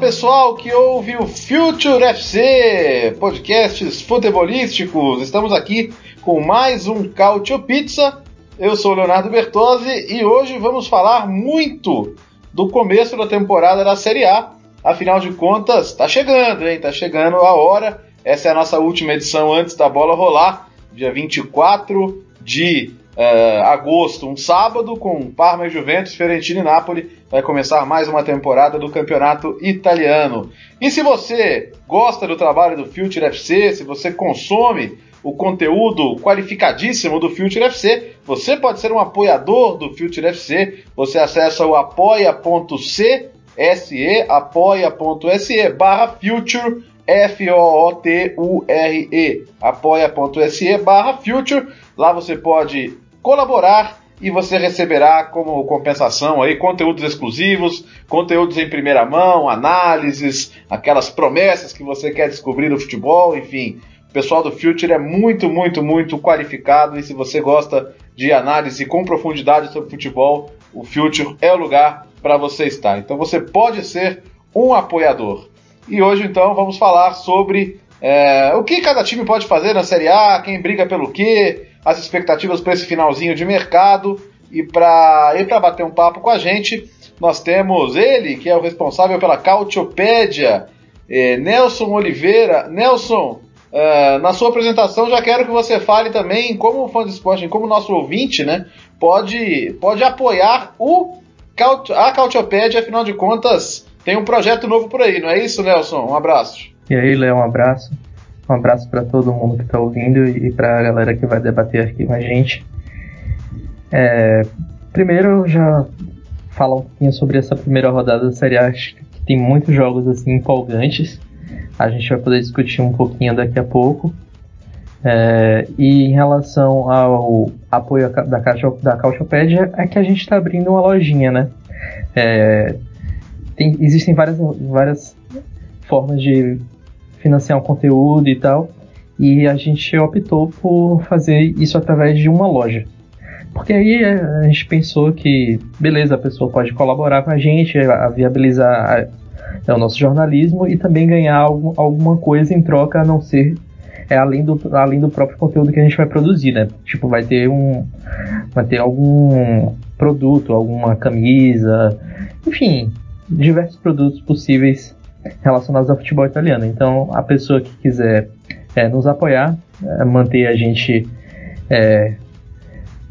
Pessoal que ouve o Future FC, podcasts futebolísticos. Estamos aqui com mais um Cautio Pizza. Eu sou o Leonardo Bertozzi e hoje vamos falar muito do começo da temporada da Série A. Afinal de contas, tá chegando, hein? Tá chegando a hora. Essa é a nossa última edição antes da bola rolar, dia 24 de uh, agosto, um sábado, com Parma e Juventus, Fiorentina e Napoli. Vai começar mais uma temporada do campeonato italiano. E se você gosta do trabalho do Future FC, se você consome o conteúdo qualificadíssimo do Future FC, você pode ser um apoiador do Future FC. Você acessa o apoia.c se apoia.se barra future F-O-O-T-U-R-E apoia.se barra future lá você pode colaborar e você receberá como compensação aí conteúdos exclusivos, conteúdos em primeira mão, análises, aquelas promessas que você quer descobrir do futebol, enfim. O pessoal do Future é muito, muito, muito qualificado e se você gosta de análise com profundidade sobre futebol, o Future é o lugar para você estar. Então você pode ser um apoiador. E hoje então vamos falar sobre é, o que cada time pode fazer na Série A, quem briga pelo quê, as expectativas para esse finalzinho de mercado. E para bater um papo com a gente, nós temos ele, que é o responsável pela Cautiopédia, é, Nelson Oliveira. Nelson, uh, na sua apresentação já quero que você fale também como fã de esporte, como nosso ouvinte, né? Pode, pode apoiar o a Cautiopédia, afinal de contas, tem um projeto novo por aí, não é isso, Nelson? Um abraço. E aí, Léo, um abraço. Um abraço para todo mundo que está ouvindo e para a galera que vai debater aqui com a gente. É, primeiro, já falar um pouquinho sobre essa primeira rodada da Série A, que tem muitos jogos assim empolgantes. A gente vai poder discutir um pouquinho daqui a pouco. É, e em relação ao apoio da, Caixa, da Caixopédia, é que a gente está abrindo uma lojinha, né? É, tem, existem várias, várias formas de financiar um conteúdo e tal. E a gente optou por fazer isso através de uma loja. Porque aí é, a gente pensou que, beleza, a pessoa pode colaborar com a gente, a viabilizar a, é, o nosso jornalismo e também ganhar algum, alguma coisa em troca a não ser é além do, além do próprio conteúdo que a gente vai produzir, né? Tipo, vai ter um. Vai ter algum produto, alguma camisa, enfim, diversos produtos possíveis relacionados ao futebol italiano. Então, a pessoa que quiser é, nos apoiar, é, manter a gente é,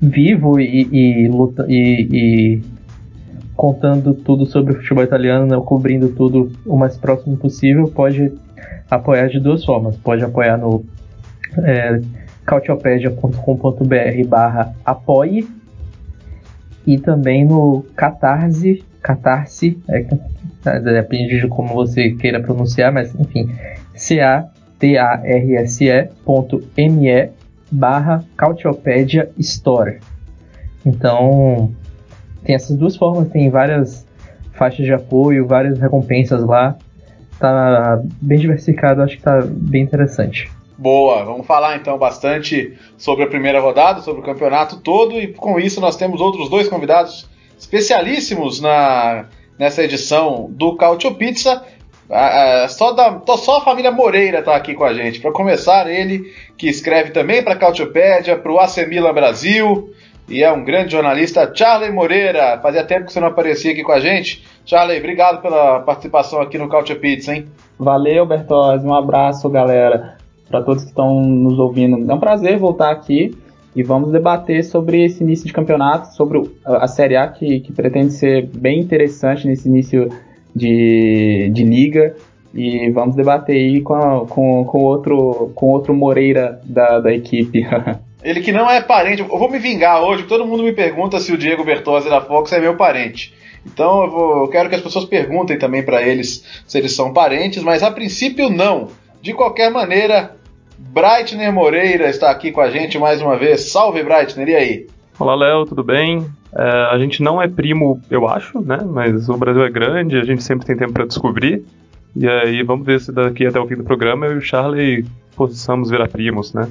vivo e, e, luta, e, e, contando tudo sobre o futebol italiano, né, cobrindo tudo o mais próximo possível, pode apoiar de duas formas. Pode apoiar no é, cautiopedia.com.br barra apoie e também no catarse, catarse, é, depende de como você queira pronunciar, mas enfim, c-a-t-a-r-s-e.me barra Cautiopedia Store. Então, tem essas duas formas, tem várias faixas de apoio, várias recompensas lá. Tá bem diversificado, acho que tá bem interessante. Boa, vamos falar então bastante sobre a primeira rodada, sobre o campeonato todo, e com isso nós temos outros dois convidados especialíssimos na nessa edição do Cautio Pizza. Ah, ah, só, da, só a família Moreira está aqui com a gente. Para começar, ele que escreve também para a Cautiopédia, para o AC Milan Brasil e é um grande jornalista, Charlie Moreira. Fazia tempo que você não aparecia aqui com a gente. Charlie, obrigado pela participação aqui no Cautio Pizza, hein? Valeu, Bertozzi. Um abraço, galera. Para todos que estão nos ouvindo. É um prazer voltar aqui e vamos debater sobre esse início de campeonato, sobre a Série A que, que pretende ser bem interessante nesse início de, de liga e vamos debater aí com, a, com, com, outro, com outro Moreira da, da equipe. Ele que não é parente. Eu vou me vingar hoje, todo mundo me pergunta se o Diego Bertozzi da Fox é meu parente. Então eu, vou, eu quero que as pessoas perguntem também para eles se eles são parentes, mas a princípio não. De qualquer maneira, Breitner Moreira está aqui com a gente mais uma vez. Salve, Breitner, e aí? Olá, Léo, tudo bem? É, a gente não é primo, eu acho, né? Mas o Brasil é grande, a gente sempre tem tempo para descobrir. E aí, vamos ver se daqui até o fim do programa eu e o Charlie possamos virar primos, né?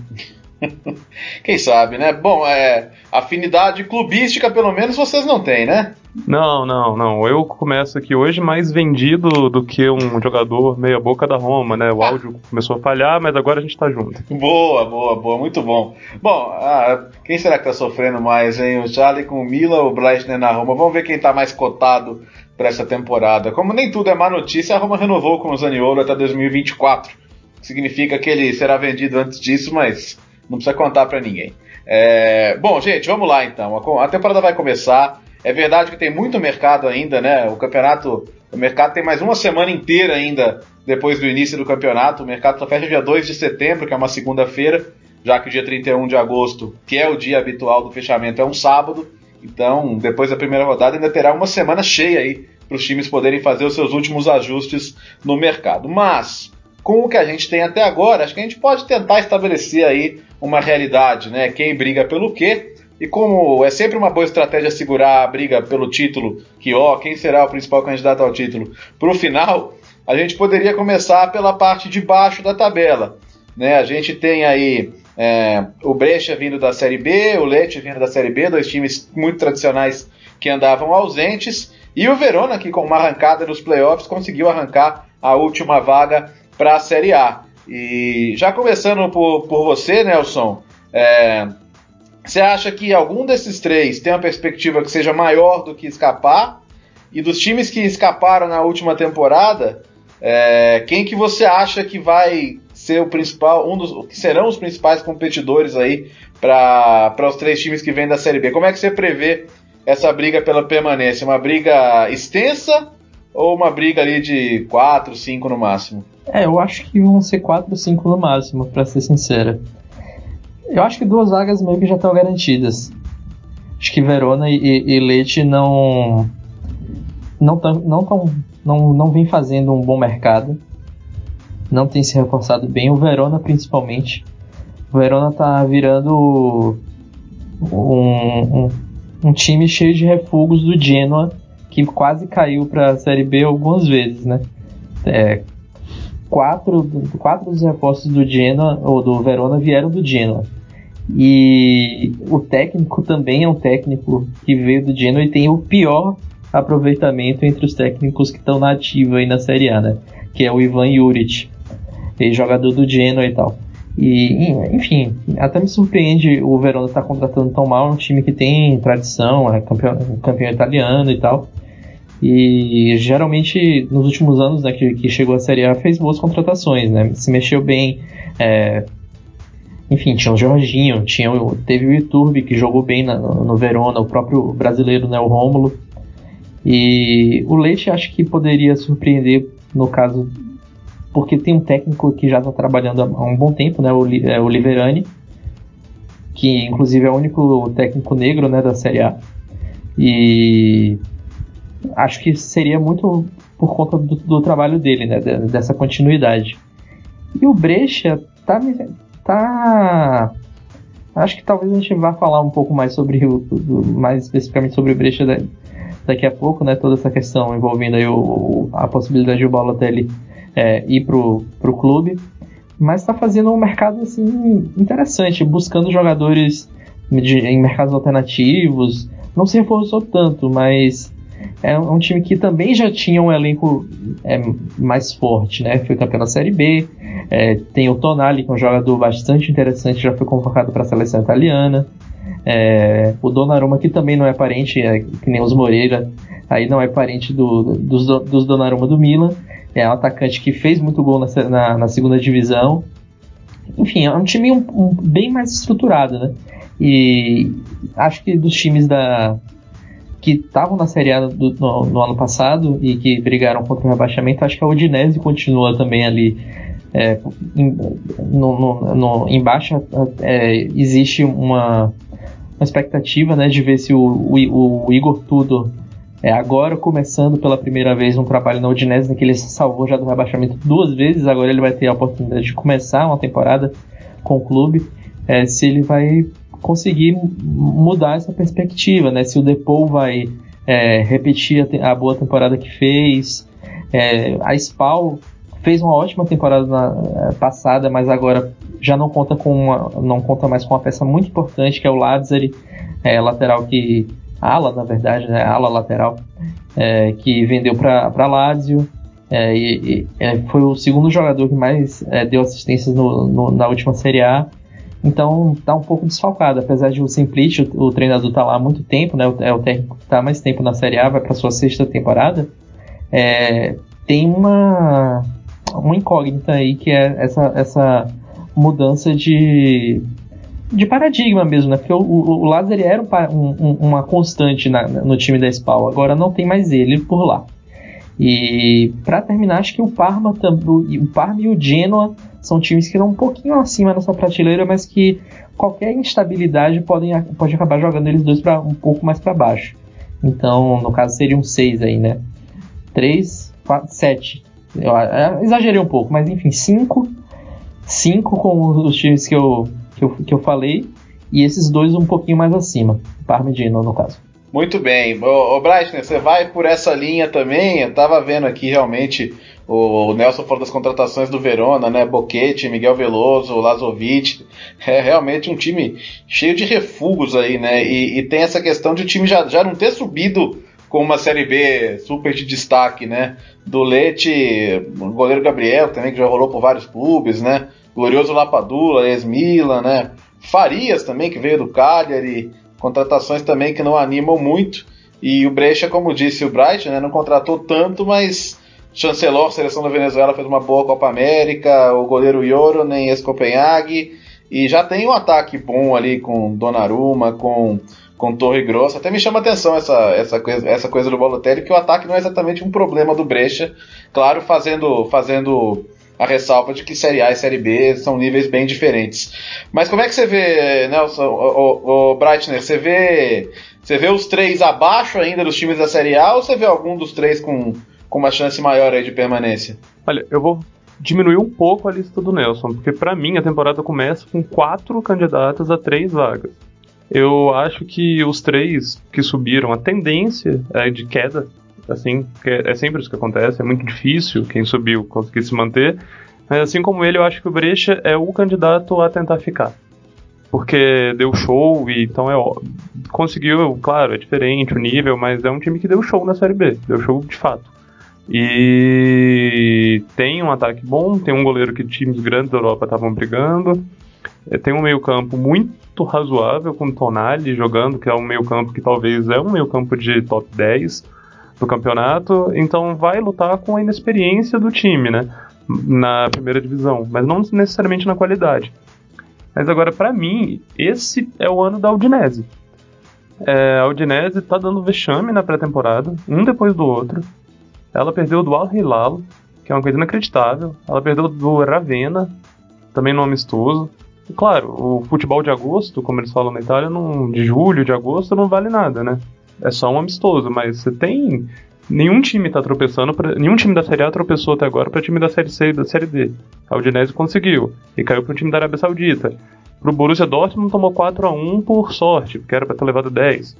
Quem sabe, né? Bom, é, afinidade clubística pelo menos vocês não têm, né? Não, não, não. Eu começo aqui hoje mais vendido do que um jogador meia boca da Roma, né? O áudio começou a falhar, mas agora a gente tá junto. Boa, boa, boa, muito bom. Bom, ah, quem será que tá sofrendo mais, hein? O Charlie com o Mila ou o Breitner na Roma? Vamos ver quem tá mais cotado para essa temporada. Como nem tudo é má notícia, a Roma renovou com o Zaniolo até 2024. Significa que ele será vendido antes disso, mas não precisa contar para ninguém. É, bom, gente, vamos lá então. A temporada vai começar. É verdade que tem muito mercado ainda, né? O campeonato, o mercado tem mais uma semana inteira ainda depois do início do campeonato. O mercado só fecha dia 2 de setembro, que é uma segunda-feira, já que o dia 31 de agosto, que é o dia habitual do fechamento, é um sábado. Então, depois da primeira rodada, ainda terá uma semana cheia aí para os times poderem fazer os seus últimos ajustes no mercado. Mas, com o que a gente tem até agora, acho que a gente pode tentar estabelecer aí uma realidade, né? Quem briga pelo quê? E como é sempre uma boa estratégia segurar a briga pelo título, que ó, quem será o principal candidato ao título, para o final, a gente poderia começar pela parte de baixo da tabela. Né? A gente tem aí é, o Brecha vindo da Série B, o Lecce vindo da Série B, dois times muito tradicionais que andavam ausentes, e o Verona, que com uma arrancada nos playoffs conseguiu arrancar a última vaga para a Série A. E já começando por, por você, Nelson, é, você acha que algum desses três tem uma perspectiva que seja maior do que escapar? E dos times que escaparam na última temporada, é, quem que você acha que vai ser o principal, um dos que serão os principais competidores aí para os três times que vêm da Série B? Como é que você prevê essa briga pela permanência? Uma briga extensa ou uma briga ali de 4, 5 no máximo? É, eu acho que vão ser 4 ou 5 no máximo, para ser sincera. Eu acho que duas vagas meio que já estão garantidas. Acho que Verona e, e Leite não não tão, não, tão, não não vem fazendo um bom mercado. Não tem se reforçado bem. O Verona principalmente. O Verona tá virando um, um, um time cheio de refugos do Genoa que quase caiu para a Série B algumas vezes, né? É, quatro, quatro dos reforços do Genoa ou do Verona vieram do Genoa. E o técnico também é um técnico que veio do Genoa e tem o pior aproveitamento entre os técnicos que estão na ativa aí na Série A, né? Que é o Ivan Juric, jogador do Genoa e tal. E, enfim, até me surpreende o Verona estar tá contratando tão mal um time que tem tradição, é campeão, campeão italiano e tal. E geralmente nos últimos anos né, que, que chegou a Série A fez boas contratações, né? Se mexeu bem. É, enfim, tinha o Jorginho, tinha o, teve o Iturbe que jogou bem na, no Verona, o próprio brasileiro, né, o Rômulo. E o Leite acho que poderia surpreender no caso, porque tem um técnico que já está trabalhando há um bom tempo, né, o, é, o Liverani, que inclusive é o único técnico negro né, da Série A. E acho que seria muito por conta do, do trabalho dele, né? Dessa continuidade. E o Brecha tá, tá. Acho que talvez a gente vá falar um pouco mais sobre o. mais especificamente sobre o Brecha daqui a pouco, né? Toda essa questão envolvendo aí o, a possibilidade de o Balotelli é, ir pro, pro clube. Mas está fazendo um mercado assim interessante, buscando jogadores de, em mercados alternativos. Não se reforçou tanto, mas é um time que também já tinha um elenco é, mais forte, né? Foi campeão da Série B. É, tem o Tonali, que é um jogador bastante interessante, já foi convocado para a seleção italiana. É, o Donnarumma, que também não é parente, é, que nem os Moreira, aí não é parente do, dos, dos Donnarumma do Milan. É um atacante que fez muito gol na, na, na segunda divisão. Enfim, é um time um, um, bem mais estruturado, né? E acho que dos times da, que estavam na Série A do, no, no, ano passado e que brigaram contra o rebaixamento, acho que a Udinese continua também ali é, em, no, no, no, embaixo é, existe uma, uma expectativa né, de ver se o, o, o Igor Tudo é, agora começando pela primeira vez um trabalho na Udinese, né, que ele salvou já do rebaixamento duas vezes, agora ele vai ter a oportunidade de começar uma temporada com o clube, é, se ele vai conseguir mudar essa perspectiva, né? Se o Depou vai é, repetir a, a, boa temporada que fez, é, a Spal fez uma ótima temporada na, é, passada, mas agora já não conta com uma, não conta mais com uma peça muito importante que é o Lazzari, é, lateral que ala na verdade, né, ala lateral é, que vendeu para Lazio. É, e, e é, foi o segundo jogador que mais é, deu assistências no, no, na última Série A. Então tá um pouco desfalcado, apesar de o Simplit, o, o treinador tá lá há muito tempo, né? É o técnico que tá mais tempo na Série A, vai para sua sexta temporada. É, tem uma uma incógnita aí que é essa, essa mudança de, de paradigma mesmo, né? Porque o, o, o Lázaro era um, um, uma constante na, no time da Spal, agora não tem mais ele por lá. E para terminar, acho que o Parma, o Parma e o Genoa são times que estão um pouquinho acima nessa prateleira, mas que qualquer instabilidade podem, pode acabar jogando eles dois para um pouco mais para baixo. Então, no caso, seriam seis aí, né? Três, quatro, sete eu, eu exagerei um pouco, mas enfim, cinco, cinco com os times que eu, que eu, que eu falei, e esses dois um pouquinho mais acima, Parmidino no caso. Muito bem. Ô, ô Breitner, você vai por essa linha também? Eu tava vendo aqui realmente o Nelson falou das contratações do Verona, né? Boquete, Miguel Veloso, Lazovic. É realmente um time cheio de refugos aí, né? E, e tem essa questão de o time já, já não ter subido com uma Série B super de destaque, né? Do Leite, o goleiro Gabriel, também que já rolou por vários clubes, né? Glorioso Lapadula, ex-Milan, né? Farias também, que veio do Cagliari, contratações também que não animam muito. E o Brecha, como disse o Bright, né, não contratou tanto, mas Chancelor, seleção da Venezuela, fez uma boa Copa América, o goleiro Yoro, nem ex-Copenhague, e já tem um ataque bom ali com Donnarumma, com com Torre Grossa. Até me chama atenção essa, essa, coisa, essa coisa do Balotelli, que o ataque não é exatamente um problema do Brecha. Claro, fazendo, fazendo a ressalva de que Série A e Série B são níveis bem diferentes. Mas como é que você vê, Nelson, o, o, o Breitner, você vê, você vê os três abaixo ainda dos times da Série A ou você vê algum dos três com, com uma chance maior aí de permanência? Olha, eu vou diminuir um pouco a lista do Nelson, porque para mim a temporada começa com quatro candidatos a três vagas. Eu acho que os três que subiram, a tendência é de queda, assim, é sempre isso que acontece, é muito difícil quem subiu conseguir se manter. Mas assim como ele, eu acho que o Brecha é o candidato a tentar ficar. Porque deu show e então é conseguiu, claro, é diferente o nível, mas é um time que deu show na Série B, deu show de fato. E tem um ataque bom, tem um goleiro que times grandes da Europa estavam brigando. É, tem um meio-campo muito razoável com Tonali jogando, que é um meio-campo que talvez é um meio-campo de top 10 do campeonato, então vai lutar com a inexperiência do time, né? Na primeira divisão, mas não necessariamente na qualidade. Mas agora, para mim, esse é o ano da Udinese. É, a Udinese tá dando vexame na pré-temporada, um depois do outro. Ela perdeu do Al Hilal, que é uma coisa inacreditável. Ela perdeu do Ravenna, também no amistoso. Claro, o futebol de agosto, como eles falam na Itália, não, de julho, de agosto, não vale nada, né? É só um amistoso, mas você tem. Nenhum time tá tropeçando, pra, nenhum time da Série A tropeçou até agora para time da Série C e da Série D. A Udinese conseguiu, e caiu pro time da Arábia Saudita. Pro Borussia Dortmund tomou 4 a 1 por sorte, porque era para ter levado 10.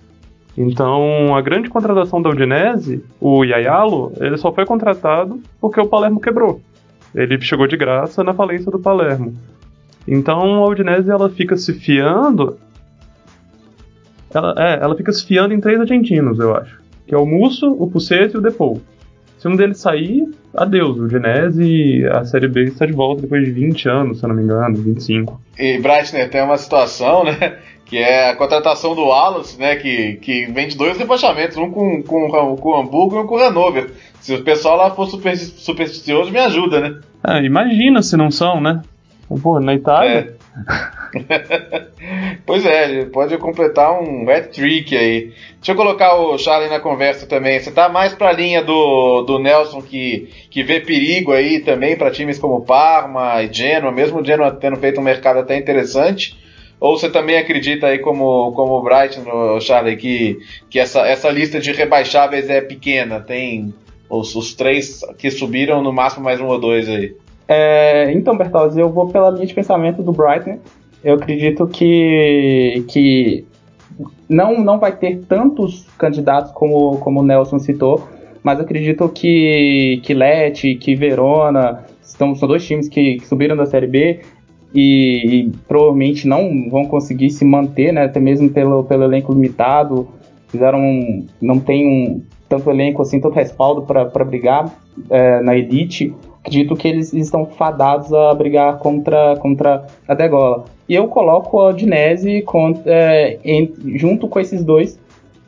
Então, a grande contratação da Udinese, o Yayalo, ele só foi contratado porque o Palermo quebrou. Ele chegou de graça na falência do Palermo. Então a Udinese ela fica se fiando. Ela, é, ela fica se fiando em três argentinos, eu acho. Que é o Musso, o Pucete e o Depou. Se um deles sair, adeus. O Udinese, a Série B está de volta depois de 20 anos, se eu não me engano, 25. E Breitner tem uma situação, né? Que é a contratação do Wallace, né? Que, que vem de dois rebaixamentos, um com, com, com o Hamburgo e um com o Hannover. Se o pessoal lá for super, supersticioso, me ajuda, né? Ah, imagina se não são, né? Pô, na Itália? É. Pois é, pode completar um hat-trick aí. Deixa eu colocar o Charlie na conversa também. Você tá mais pra linha do, do Nelson que, que vê perigo aí também para times como Parma e Genoa, mesmo o Genoa tendo feito um mercado até interessante. Ou você também acredita aí como, como o Brighton, Charlie, que, que essa, essa lista de rebaixáveis é pequena? Tem os, os três que subiram, no máximo mais um ou dois aí. É, então, Bertozzi, eu vou pela linha de pensamento do Brighton. Eu acredito que, que não, não vai ter tantos candidatos como, como o Nelson citou, mas acredito que, que Leti, que Verona, são, são dois times que, que subiram da Série B e, e, provavelmente não vão conseguir se manter, né, até mesmo pelo, pelo elenco limitado. Fizeram não tem um, tanto elenco assim, tanto respaldo para brigar é, na elite, acredito que eles estão fadados a brigar contra, contra a degola. E eu coloco a Odinese é, junto com esses dois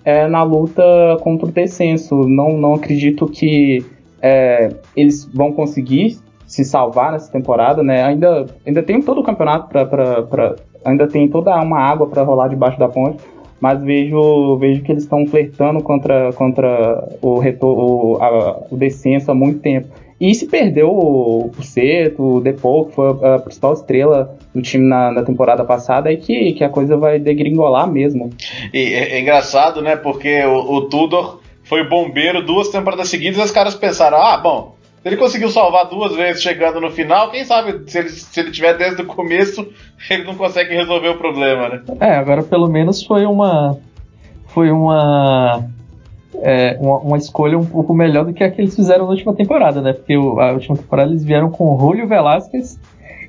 é, na luta contra o descenso. Não, não acredito que é, eles vão conseguir se salvar nessa temporada, né? Ainda, ainda tem todo o campeonato para ainda tem toda uma água para rolar debaixo da ponte mas vejo, vejo que eles estão flertando contra, contra o, retor, o, a, descenso há muito tempo. E se perdeu o Ceto, o Depou, que foi a principal estrela do time na, na temporada passada, é que, que a coisa vai degringolar mesmo. E é, é engraçado, né? Porque o, o Tudor foi bombeiro duas temporadas seguidas e os caras pensaram: ah, bom, se ele conseguiu salvar duas vezes chegando no final, quem sabe se ele, se ele tiver desde o começo, ele não consegue resolver o problema, né? É, agora pelo menos foi uma. Foi uma. É, uma, uma, escolha um pouco melhor do que a que eles fizeram na última temporada, né? Porque o, a última temporada eles vieram com o Julio Velasquez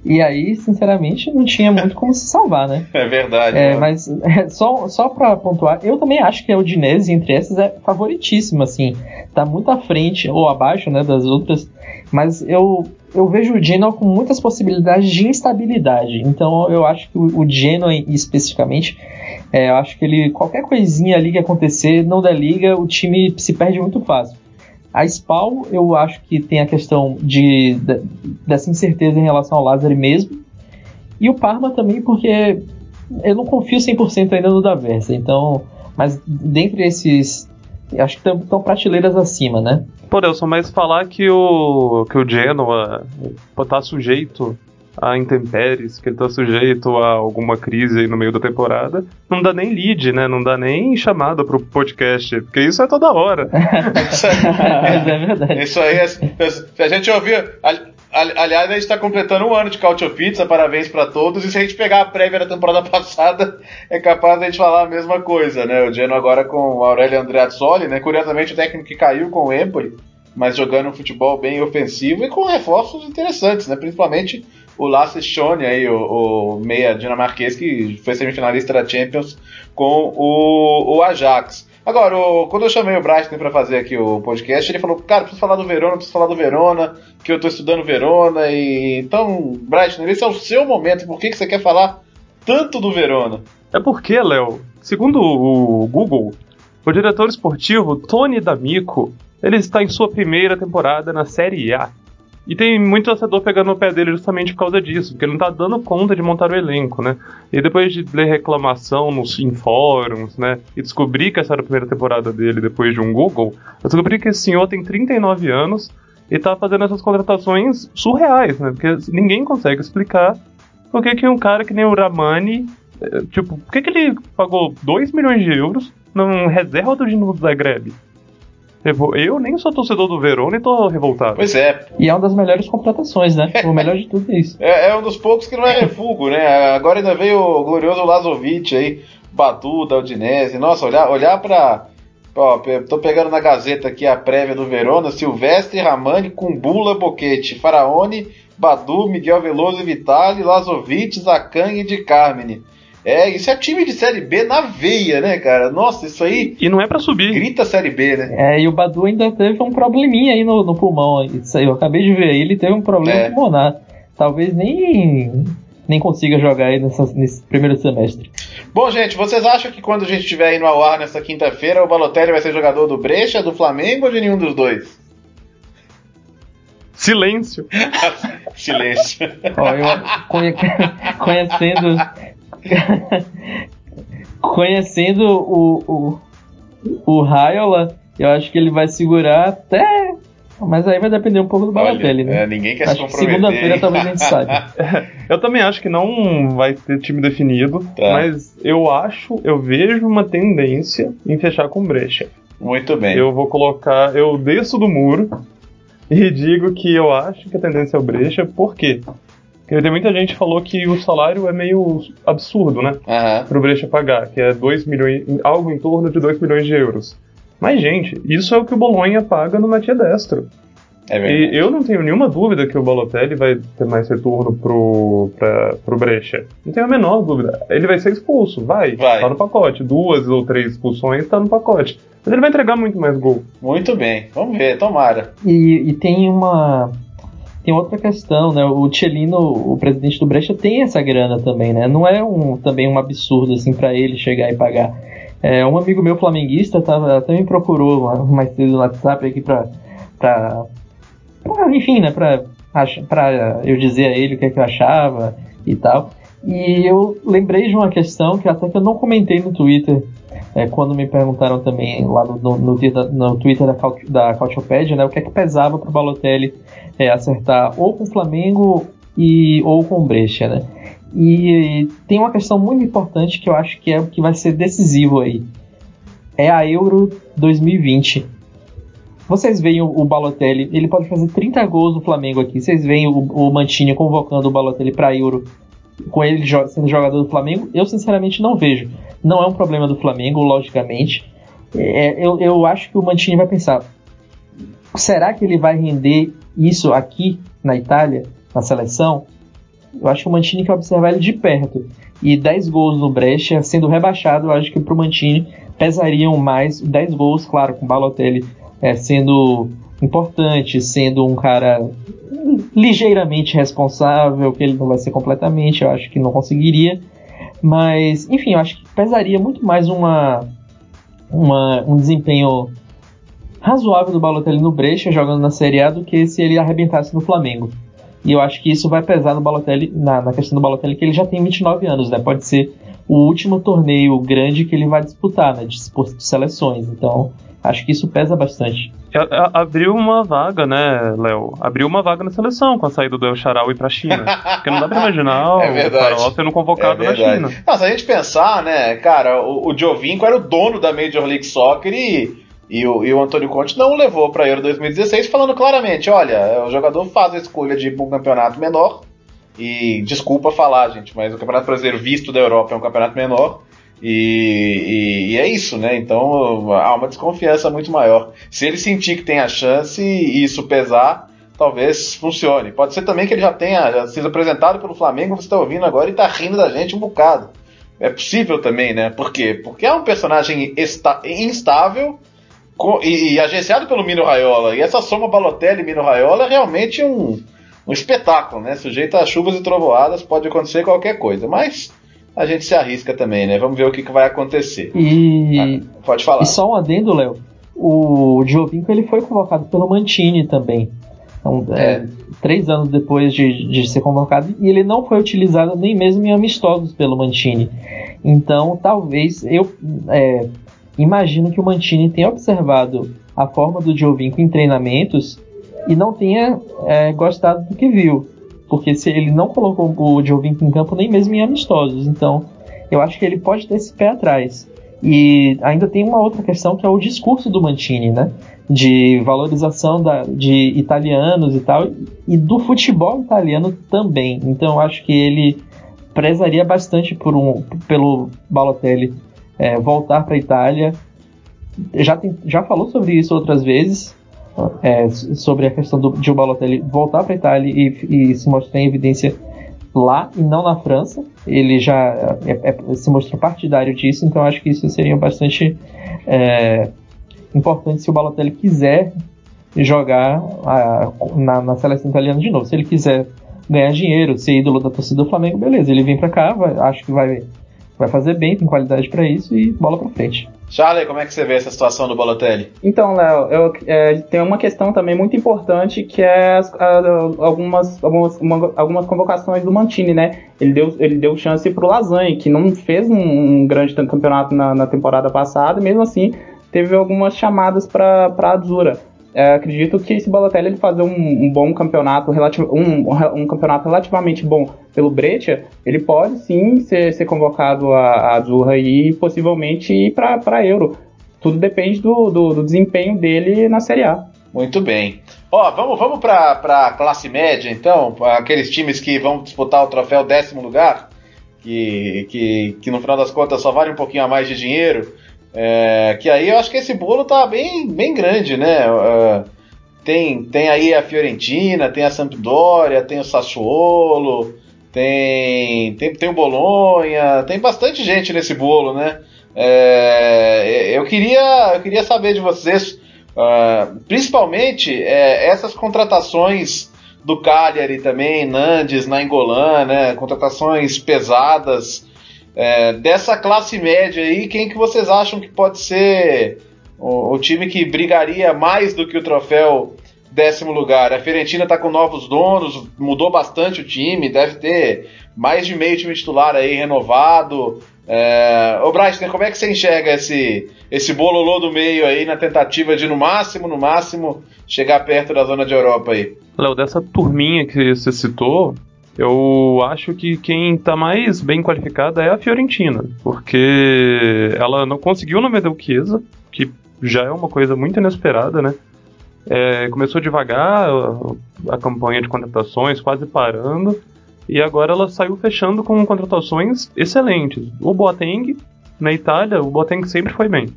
e aí, sinceramente, não tinha muito como se salvar, né? É verdade. É, mas é, só, só pra pontuar, eu também acho que a Udinese, entre essas, é favoritíssima, assim. Tá muito à frente, ou abaixo, né, das outras. Mas eu, eu vejo o Genoa com muitas possibilidades de instabilidade. Então eu acho que o, o Genoa, especificamente, é, eu acho que ele, qualquer coisinha ali que acontecer, não da liga, o time se perde muito fácil. A Spawn, eu acho que tem a questão de, de dessa incerteza em relação ao Lázaro mesmo. E o Parma também, porque eu não confio 100% ainda no Daversa. Então, mas dentre esses, acho que estão prateleiras acima, né? Pô, Nelson, mas falar que o, que o Genoa tá sujeito a intempéries, que ele tá sujeito a alguma crise aí no meio da temporada, não dá nem lead, né? Não dá nem chamada pro podcast, porque isso é toda hora. isso, é, é verdade. Isso aí, é, se a gente ouvir. Aliás, a gente está completando um ano de Cautio Pizza, parabéns para todos. E se a gente pegar a prévia da temporada passada, é capaz de a gente falar a mesma coisa, né? O Geno agora com o Aurélio Andreazzoli, né? Curiosamente, o técnico que caiu com o Empoli, mas jogando um futebol bem ofensivo e com reforços interessantes, né? Principalmente o Lasse Schone, aí, o, o, meia dinamarquês que foi semifinalista da Champions com o, o Ajax. Agora, o, quando eu chamei o Brighton para fazer aqui o podcast, ele falou: Cara, preciso falar do Verona, preciso falar do Verona, que eu estou estudando Verona. e Então, Brighton, esse é o seu momento. Por que, que você quer falar tanto do Verona? É porque, Léo, segundo o Google, o diretor esportivo Tony D'Amico ele está em sua primeira temporada na Série A. E tem muito torcedor pegando no pé dele justamente por causa disso, porque ele não tá dando conta de montar o elenco, né? E depois de ler reclamação nos, em fóruns, né? E descobrir que essa era a primeira temporada dele depois de um Google, eu descobri que esse senhor tem 39 anos e tá fazendo essas contratações surreais, né? Porque ninguém consegue explicar por que, que um cara que nem o Ramani, eh, tipo, por que, que ele pagou 2 milhões de euros num reserva do Dino Zagreb? Eu nem sou torcedor do Verona e tô revoltado. Pois é. E é uma das melhores contratações, né? o melhor de tudo é isso. É, é, um dos poucos que não é refugo, né? Agora ainda veio o glorioso Lazovic aí, Batu, da Udinese. Nossa, olhar, olhar pra. Ó, tô pegando na Gazeta aqui a prévia do Verona: Silvestre, Ramani, Cumbula, Boquete, Faraone, Badu, Miguel Veloso e Vitali, Lazovic, Zacan e de Carmine. É, isso é time de Série B na veia, né, cara? Nossa, isso aí. E não é para subir. Grita Série B, né? É, e o Badu ainda teve um probleminha aí no, no pulmão. Isso aí, eu acabei de ver. Ele teve um problema é. pulmonar. Talvez nem, nem consiga jogar aí nessa, nesse primeiro semestre. Bom, gente, vocês acham que quando a gente estiver indo ao ar nessa quinta-feira, o Balotelli vai ser jogador do Brecha, do Flamengo ou de nenhum dos dois? Silêncio. Silêncio. Ó, eu conhe... conhecendo conhecendo o, o, o Raiola, eu acho que ele vai segurar até. Mas aí vai depender um pouco do Balotelli, né? É, ninguém quer acho se comprometer. Segunda-feira talvez a gente saiba. eu também acho que não vai ter time definido, Tá. mas eu acho, eu vejo uma tendência em fechar com brecha. Muito bem. Eu vou colocar, eu desço do muro e digo que eu acho que a tendência é o brecha, por quê? Porque tem muita gente que falou que o salário é meio absurdo, né? Aham. Pro Brecha pagar, que é 2 milhões, algo em torno de 2 milhões de euros. Mas, gente, isso é o que o Bolonha paga no Matia Destro. É verdade. E eu não tenho nenhuma dúvida que o Balotelli vai ter mais retorno pro, pra, pro Brecha. Não tenho a menor dúvida. Ele vai ser expulso, vai. Vai. Tá no pacote. Duas ou três expulsões tá no pacote. Mas ele vai entregar muito mais gol. Muito bem. Vamos ver, tomara. E, e tem uma. Tem outra questão, né? O Tchelino, o presidente do Brecha, tem essa grana também, né? Não é um, também um absurdo assim para ele chegar e pagar. É, um amigo meu flamenguista tava, até me procurou mais cedo no WhatsApp aqui pra, pra, pra enfim, né? Pra, pra eu dizer a ele o que, é que eu achava e tal. E eu lembrei de uma questão que até que eu não comentei no Twitter, é, quando me perguntaram também lá no, no, no no Twitter da, da Cautiopédia, né, o que é que pesava pro Balotelli é, acertar ou com o Flamengo e, ou com o Brecha, né? E, tem uma questão muito importante que eu acho que é o que vai ser decisivo aí. É a Euro 2020. Vocês veem o, Balotelli, ele pode fazer 30 gols no Flamengo aqui. Vocês veem o, o convocando o Balotelli para Euro com ele sendo jogador do Flamengo? Eu sinceramente não vejo. Não é um problema do Flamengo, logicamente. É, eu, eu acho que o Mantini vai pensar: será que ele vai render isso aqui na Itália, na seleção? Eu acho que o Mantini quer observar ele de perto. E 10 gols no Brecha, sendo rebaixado, eu acho que pro Mantini pesariam mais 10 gols, claro, com o Balotelli é, sendo importante, sendo um cara ligeiramente responsável, que ele não vai ser completamente, eu acho que não conseguiria. Mas, enfim, eu acho que pesaria muito mais uma, uma, um desempenho razoável do Balotelli no Brecha jogando na Série A do que se ele arrebentasse no Flamengo. E eu acho que isso vai pesar no Balotelli, na, na questão do Balotelli, que ele já tem 29 anos, né? Pode ser o último torneio grande que ele vai disputar, né? De, de seleções. Então, acho que isso pesa bastante. Abriu uma vaga, né, Léo? Abriu uma vaga na seleção com a saída do El Charal ir pra China. Porque não dá pra imaginar É o verdade. Farol sendo convocado É na. China. Não, se a gente pensar, né, cara, o, o Giovinco era o dono da Major League Soccer e, e, o, e o Antônio Conte não o levou para Euro 2016, falando claramente: olha, o jogador faz a escolha de ir para um campeonato menor. E desculpa falar, gente, mas o Campeonato Brasileiro visto da Europa é um campeonato menor. E, e- e é isso, né? Então há uma desconfiança muito maior. Se ele sentir que tem a chance e isso pesar, talvez funcione. Pode ser também que ele já tenha já sido apresentado pelo Flamengo, você está ouvindo agora e está rindo da gente um bocado. É possível também, né? Por quê? Porque é um personagem instável e, e agenciado pelo Mino Raiola. E essa soma Balotelli e Mino Raiola é realmente um, um espetáculo, né? Sujeito a chuvas e trovoadas, pode acontecer qualquer coisa. Mas a gente se arrisca também, né? Vamos ver o que, que vai acontecer. E, Pode falar. e só um adendo, Léo. O Giovinco ele foi convocado pelo Mantini também. Então, é, É. três anos depois de, de ser convocado, e ele não foi utilizado nem mesmo em amistosos pelo Mantini. Então, talvez eu é, imagino que o Mantini tenha observado a forma do Giovinco em treinamentos e não tenha é, gostado do que viu. Porque se ele não colocou o Giovinco em campo nem mesmo em amistosos. Então, eu acho que ele pode ter esse pé atrás. E ainda tem uma outra questão que é o discurso do Mantini, né? De valorização da, de italianos e tal, e do futebol italiano também. Então eu acho que ele prezaria bastante por um, pelo Balotelli é, voltar para a Itália. Já, tem, já falou sobre isso outras vezes, é, sobre a questão do, de o Balotelli voltar para a Itália e, e se mostrar em evidência lá e não na França. Ele já é, é, se mostrou partidário disso, então acho que isso seria bastante é, importante se o Balotelli quiser jogar a, na, na, seleção italiana de novo. Se ele quiser ganhar dinheiro, ser ídolo da torcida do Flamengo, beleza, ele vem para cá, vai, acho que vai, vai fazer bem, tem qualidade para isso e bola para frente. Charlie, como é que você vê essa situação do Balotelli? Então, Léo, eu, é, tem uma questão também muito importante que é as, a, algumas, algumas, uma, algumas convocações do Mantini, né? Ele deu, ele deu chance pro Lasanha, que não fez um, um grande campeonato na, na, temporada passada, e mesmo assim teve algumas chamadas para a Azura. É, acredito que esse Balotelli ele fazer um, um bom campeonato, um, um, campeonato relativamente bom pelo Breccia, ele pode sim ser, ser convocado a, a Azurra e possivelmente ir para Euro. Tudo depende do, do, do, desempenho dele na Série A. Muito bem. Ó, vamos, vamos para a classe média, então, aqueles times que vão disputar o troféu décimo lugar, que, que, que no final das contas só vale um pouquinho a mais de dinheiro. É, que aí eu acho que esse bolo tá bem, bem grande, né? Uh, tem, tem aí a Fiorentina, tem a Sampdoria, tem o Sassuolo, tem, tem, tem o Bolonha, tem bastante gente nesse bolo, né? É, eu, queria, eu queria saber de vocês, uh, principalmente é, essas contratações do Cagliari também, Nandes, Nainggolan, né? Contratações pesadas. É, dessa classe média aí, quem que vocês acham que pode ser o, o, time que brigaria mais do que o troféu décimo lugar? A Fiorentina está com novos donos, mudou bastante o time, deve ter mais de meio time titular aí renovado. É, ô Bryce, como é que você enxerga esse, esse bololô do meio aí na tentativa de no máximo, no máximo, chegar perto da zona de Europa aí? Léo, dessa turminha que você citou, eu acho que quem está mais bem qualificada é a Fiorentina, porque ela não conseguiu no vender Chiesa, que já é uma coisa muito inesperada, né? É, começou devagar a, a campanha de contratações, quase parando, e agora ela saiu fechando com contratações excelentes. O Boateng, na Itália, o Boateng sempre foi bem.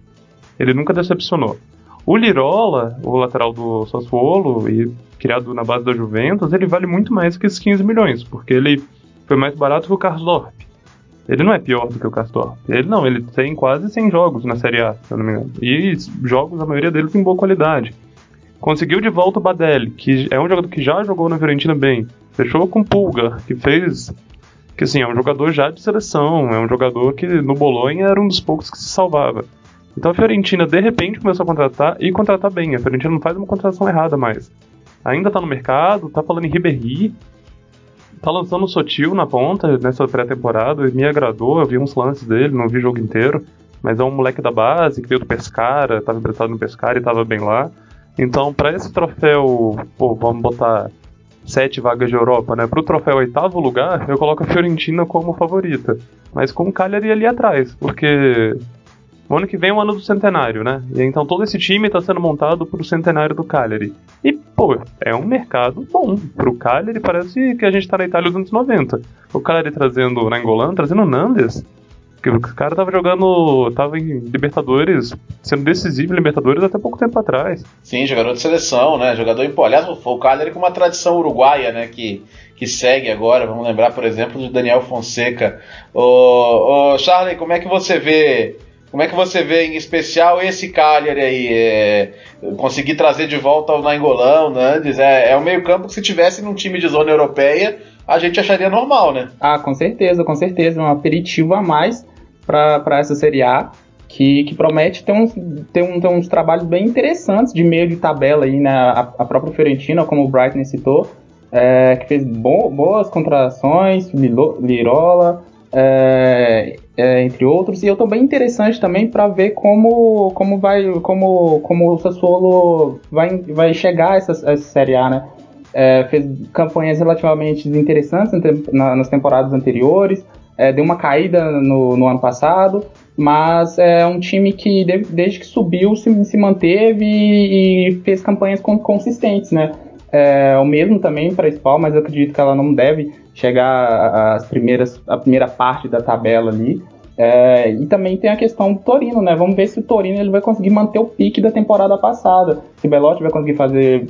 Ele nunca decepcionou. O Lirola, o lateral do Sassuolo, e criado na base da Juventus, ele vale muito mais que esses 15 milhões, porque ele foi mais barato que o Karsdorp. Ele não é pior do que o Karsdorp. Ele não, ele tem quase 100 jogos na Série A, se eu não me engano. E jogos, a maioria deles, em boa qualidade. Conseguiu de volta o Badelli, que é um jogador que já jogou na Fiorentina bem. Fechou com o Pulga, que fez. Que assim, é um jogador já de seleção, é um jogador que no Bolonha era um dos poucos que se salvava. Então a Fiorentina de repente começou a contratar e contratar bem. A Fiorentina não faz uma contratação errada mais ainda tá no mercado, tá falando em Ribéry, tá lançando o Sotil na ponta nessa pré-temporada, me agradou, eu vi uns lances dele, não vi o jogo inteiro, mas é um moleque da base, que veio do Pescara, tava emprestado no Pescara e tava bem lá. Então, para esse troféu, pô, vamos botar sete vagas de Europa, né? Pro troféu oitavo lugar, eu coloco a Fiorentina como favorita. Mas com o Cagliari ali atrás, porque o ano que vem é o ano do centenário, né? E então todo esse time está sendo montado para o centenário do Cagliari. E, pô, é um mercado bom. Pro Cagliari parece que a gente está na Itália dos anos 90. O Cagliari trazendo o Nangolan, trazendo o Nandes. Que o cara tava jogando. tava em Libertadores, sendo decisivo em Libertadores até pouco tempo atrás. Sim, jogador de seleção, né? Jogador em Aliás, o Cagliari com uma tradição uruguaia, né? Que, que segue agora. Vamos lembrar, por exemplo, de Daniel Fonseca. Ô, ô Charlie, como é que você vê como é que você vê, em especial, esse Cagliari aí? É, conseguir trazer de volta o Nainggolan, o Nandes? É, é um meio campo que se tivesse num time de zona europeia, a gente acharia normal, né? Ah, com certeza, com certeza. Um aperitivo a mais para essa Série A. Que, que, promete ter uns, ter, um, ter uns trabalhos bem interessantes de meio de tabela aí, né? A, a própria Fiorentina, como o Brighton citou, é, que fez bo, boas contratações, Lirola, é, é, entre outros. E eu tô bem interessante também para ver como, como vai como, como o Sassuolo vai, vai chegar a essa, essa Série A, né? É, fez campanhas relativamente interessantes na, nas temporadas anteriores, é, deu uma caída no, no, ano passado, mas é um time que desde que subiu se, se manteve e, e, fez campanhas consistentes, né? É, o mesmo também para a Spal, mas eu acredito que ela não deve chegar às primeiras, a primeira parte da tabela ali. É, e também tem a questão do Torino, né? Vamos ver se o Torino ele vai conseguir manter o pique da temporada passada. Se o Belotti vai conseguir fazer,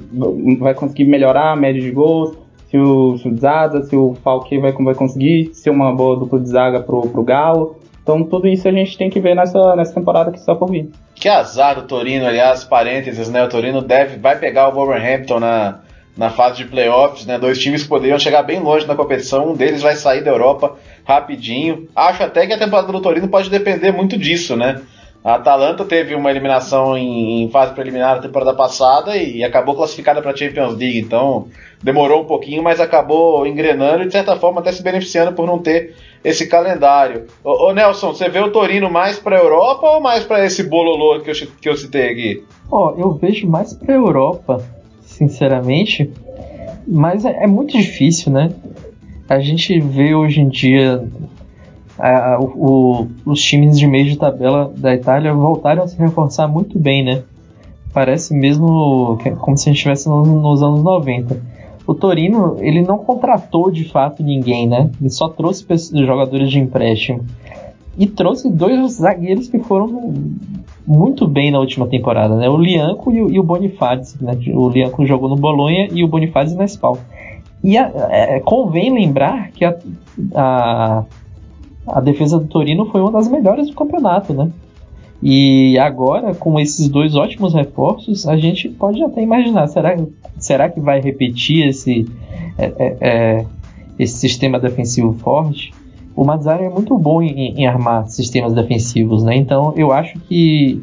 vai conseguir melhorar a média de gols, se o, se o Zaza, se o Falque vai, vai conseguir ser uma boa dupla de zaga pro, pro Galo. Então tudo isso a gente tem que ver nessa, nessa temporada que está por vir. Que azar do Torino, aliás, parênteses, né? O Torino deve, vai pegar o Wolverhampton na, na fase de playoffs, né? Dois times poderiam chegar bem longe na competição, um deles vai sair da Europa rapidinho. Acho até que a temporada do Torino pode depender muito disso, né? A Atalanta teve uma eliminação em fase preliminar na temporada passada e acabou classificada para a Champions League, então demorou um pouquinho, mas acabou engrenando e de certa forma até se beneficiando por não ter esse calendário. Ô, ô Nelson, você vê o Torino mais para a Europa ou mais para esse bololô que eu, que eu citei aqui? Ó, oh, eu vejo mais para a Europa, sinceramente, mas é, é muito difícil, né? A gente vê hoje em dia a, o, os times de meio de tabela da Itália voltaram a se reforçar muito bem, né? Parece mesmo que, como se a gente estivesse nos, nos, anos 90. O Torino, ele não contratou de fato ninguém, né? Ele só trouxe jogadores de empréstimo. E trouxe dois zagueiros que foram muito bem na última temporada, né? O Lianco e o, e o Bonifazzi, né? O Lianco jogou no Bolonha e o Bonifazzi na Spal. E a, é, convém lembrar que a, a a defesa do Torino foi uma das melhores do campeonato, né? E agora, com esses dois ótimos reforços, a gente pode até imaginar: será, será que vai repetir esse, é, é, é esse sistema defensivo forte? O Mazzari é muito bom em, em, armar sistemas defensivos, né? Então eu acho que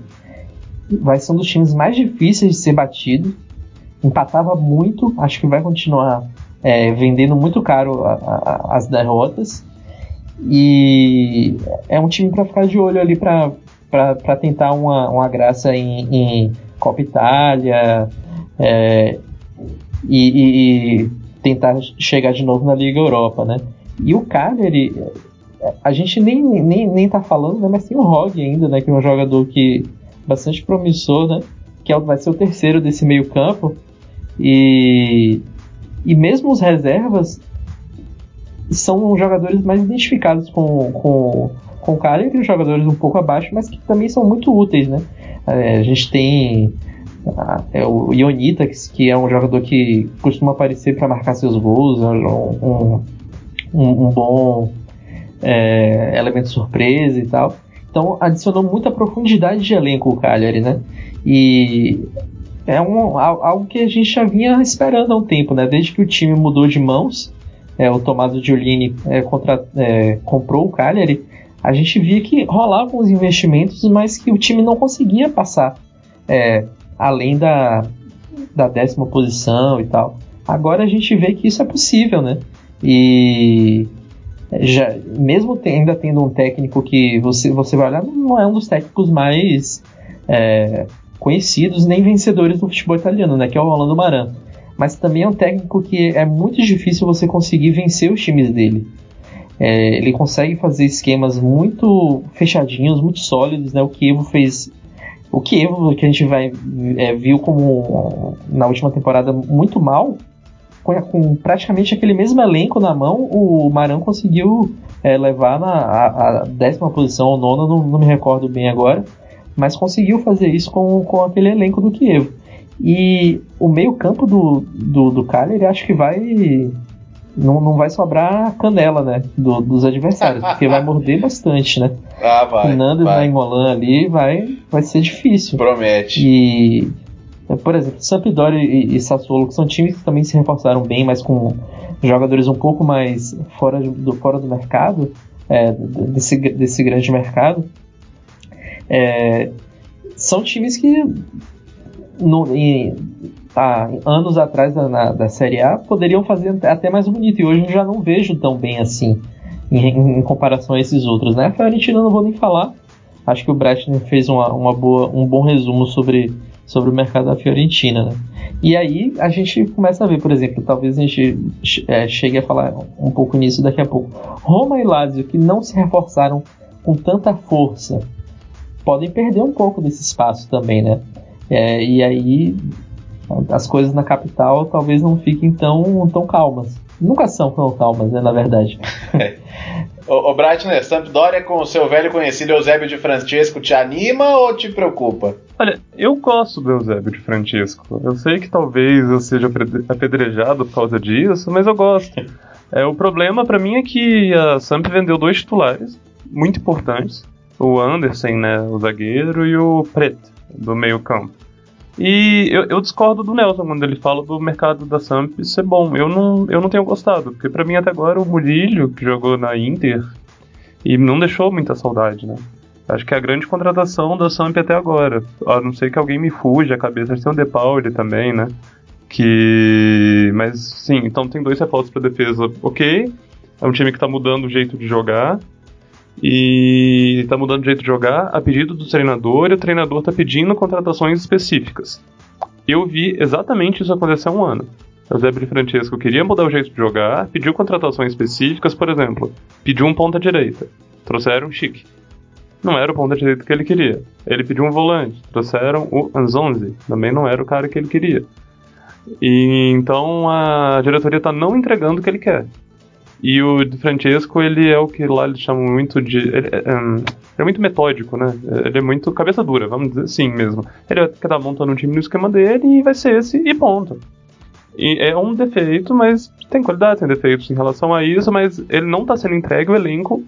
vai ser um dos times mais difíceis de ser batido. Empatava muito, acho que vai continuar é, vendendo muito caro a, a, as derrotas. E é um time para ficar de olho ali para tentar uma, uma graça em, em Copa Itália é, e, e, tentar chegar de novo na Liga Europa, né? E o Cagliari, a gente nem, nem, nem tá falando, né? Mas tem o Rog ainda, né? Que é um jogador que bastante promissor, né? Que é vai ser o terceiro desse meio campo. E, e mesmo os reservas são jogadores mais identificados com, com, com o cara e jogadores um pouco abaixo, mas que também são muito úteis, né? É, a gente tem é o Ionita, que, é um jogador que costuma aparecer para marcar seus gols, é um, um, um bom é, elemento surpresa e tal. Então adicionou muita profundidade de elenco o Cagliari, né? E é um, algo que a gente já vinha esperando há um tempo, né? Desde que o time mudou de mãos, é, o Tommaso Giulini é, contra, é, comprou o Cagliari, a gente via que rolavam os investimentos, mas que o time não conseguia passar é, além da, da décima posição e tal. Agora a gente vê que isso é possível, né? E já, mesmo ainda tendo um técnico que você, você vai olhar, não é um dos técnicos mais é, conhecidos nem vencedores do futebol italiano, né? Que é o Rolando Maran mas também é um técnico que é muito difícil você conseguir vencer os times dele. É, ele consegue fazer esquemas muito fechadinhos, muito sólidos, né? O Kievo fez. O Kievo, que a gente vai, é, viu como na última temporada muito mal, com, com, praticamente aquele mesmo elenco na mão, o Marão conseguiu é, levar na a, a, décima posição ou nona, não, não me recordo bem agora, mas conseguiu fazer isso com, com aquele elenco do Kievo. E o meio-campo do, do, do Cagliari acho que vai. Não, não vai sobrar canela, né? Do, dos adversários, porque vai morder bastante, né? Ah, vai. Nando vai. Nainggolan ali vai, vai ser difícil. Promete. E, por exemplo, Sampdoria e, e Sassuolo, que são times que também se reforçaram bem, mas com jogadores um pouco mais fora do, fora do mercado, é, desse, desse grande mercado, é, são times que no, tá, anos atrás da, na, da Série A poderiam fazer até mais bonito. E hoje eu já não vejo tão bem assim em, em comparação a esses outros. Né? A Fiorentina não vou nem falar. Acho que o Breitner fez uma, uma boa, um bom resumo sobre, sobre o mercado da Fiorentina. Né? E aí a gente começa a ver, por exemplo, talvez a gente é, chegue a falar um pouco nisso daqui a pouco. Roma e Lazio, que não se reforçaram com tanta força, podem perder um pouco desse espaço também, né? É, e aí as coisas na capital talvez não fiquem tão, tão calmas. Nunca são tão calmas, né, na verdade. É. Ô, ô Breitner, Sampdoria com o seu velho conhecido Eusébio de Francesco te anima ou te preocupa? Olha, eu gosto do Eusébio de Francesco. Eu sei que talvez eu seja apedrejado por causa disso, mas eu gosto. É, o problema para mim é que a Samp vendeu dois titulares muito importantes. O Anderson, né, o zagueiro, e o Preto, do meio campo. E eu, eu, discordo do Nelson quando ele fala do mercado da Samp ser bom. Eu não, eu não tenho gostado, porque para mim até agora o Murilho, que jogou na Inter, e não deixou muita saudade, né? Acho que é a grande contratação da Samp até agora. A não ser que alguém me fuja a cabeça. ter um De Pauli também, né? Que. Mas sim, então tem dois reforços para defesa, ok. É um time que tá mudando o jeito de jogar. E tá mudando o jeito de jogar a pedido do treinador, e o treinador tá pedindo contratações específicas. Eu vi exatamente isso acontecer há um ano. O Zé Francesco queria mudar o jeito de jogar, pediu contratações específicas, por exemplo, pediu um ponta direita, trouxeram o Chique. Não era o ponta direita que ele queria. Ele pediu um volante, trouxeram o Anzonzi, também não era o cara que ele queria. E então a diretoria está não entregando o que ele quer. E o de Francesco, ele é o que lá eles chamam muito de. Ele é, um, ele é, muito metódico, né? Ele é muito cabeça dura, vamos dizer assim mesmo. Ele quer dar montando um time no esquema dele e vai ser esse e ponto. E é um defeito, mas tem qualidade, tem defeitos em relação a isso, mas ele não está sendo entregue o elenco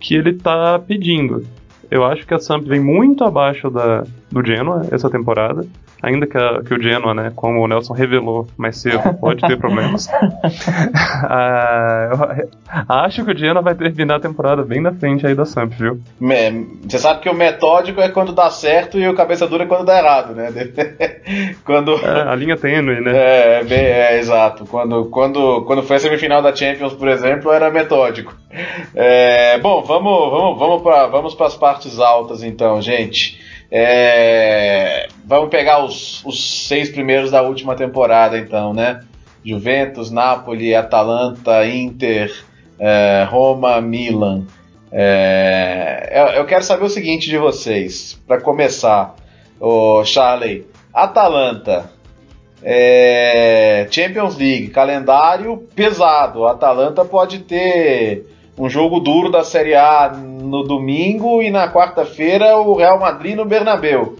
que ele está pedindo. Eu acho que a Samp vem muito abaixo da, do Genoa essa temporada. Ainda que, a, que o Genoa, né, como o Nelson revelou mais cedo, pode ter problemas. ah, acho que o Genoa vai terminar a temporada bem na frente aí da Samp, viu? Você sabe que o metódico é quando dá certo e o cabeça dura é quando dá errado, né? quando... É, a linha tênue, né? É, é, bem, é, exato. Quando, quando, quando foi a semifinal da Champions, por exemplo, era metódico. É, bom, vamos, vamos, vamos para vamos as partes altas então, gente. É, vamos pegar os, os seis primeiros da última temporada, então, né? Juventus, Napoli, Atalanta, Inter, é, Roma, Milan. É, eu, quero saber o seguinte de vocês, para começar, o Charlie. Atalanta, é, Champions League, calendário pesado. A Atalanta pode ter um jogo duro da Série A no domingo e na quarta-feira o Real Madrid no Bernabeu.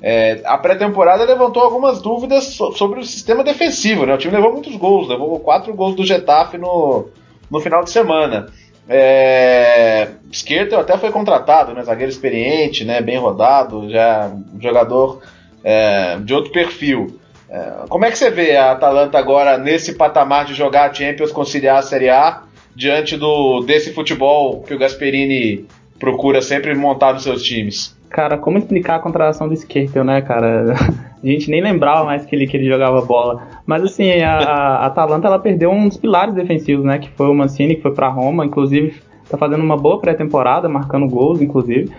É, a pré-temporada levantou algumas dúvidas sobre o sistema defensivo. Né? O time levou muitos gols, levou quatro gols do Getafe no, no final de semana. É, Esquerdo até foi contratado, né? zagueiro experiente, né? bem rodado, já um jogador é, de outro perfil. É, como é que você vê a Atalanta agora nesse patamar de jogar a Champions, conciliar a Série A diante do desse futebol que o Gasperini procura sempre montar nos seus times? Cara, como explicar a contratação do Skrtel, né, cara? A gente nem lembrava mais que ele, que ele jogava bola. Mas assim, a, a Atalanta ela perdeu um dos pilares defensivos, né? Que foi o Mancini, que foi para Roma, inclusive tá fazendo uma boa pré-temporada, marcando gols, inclusive.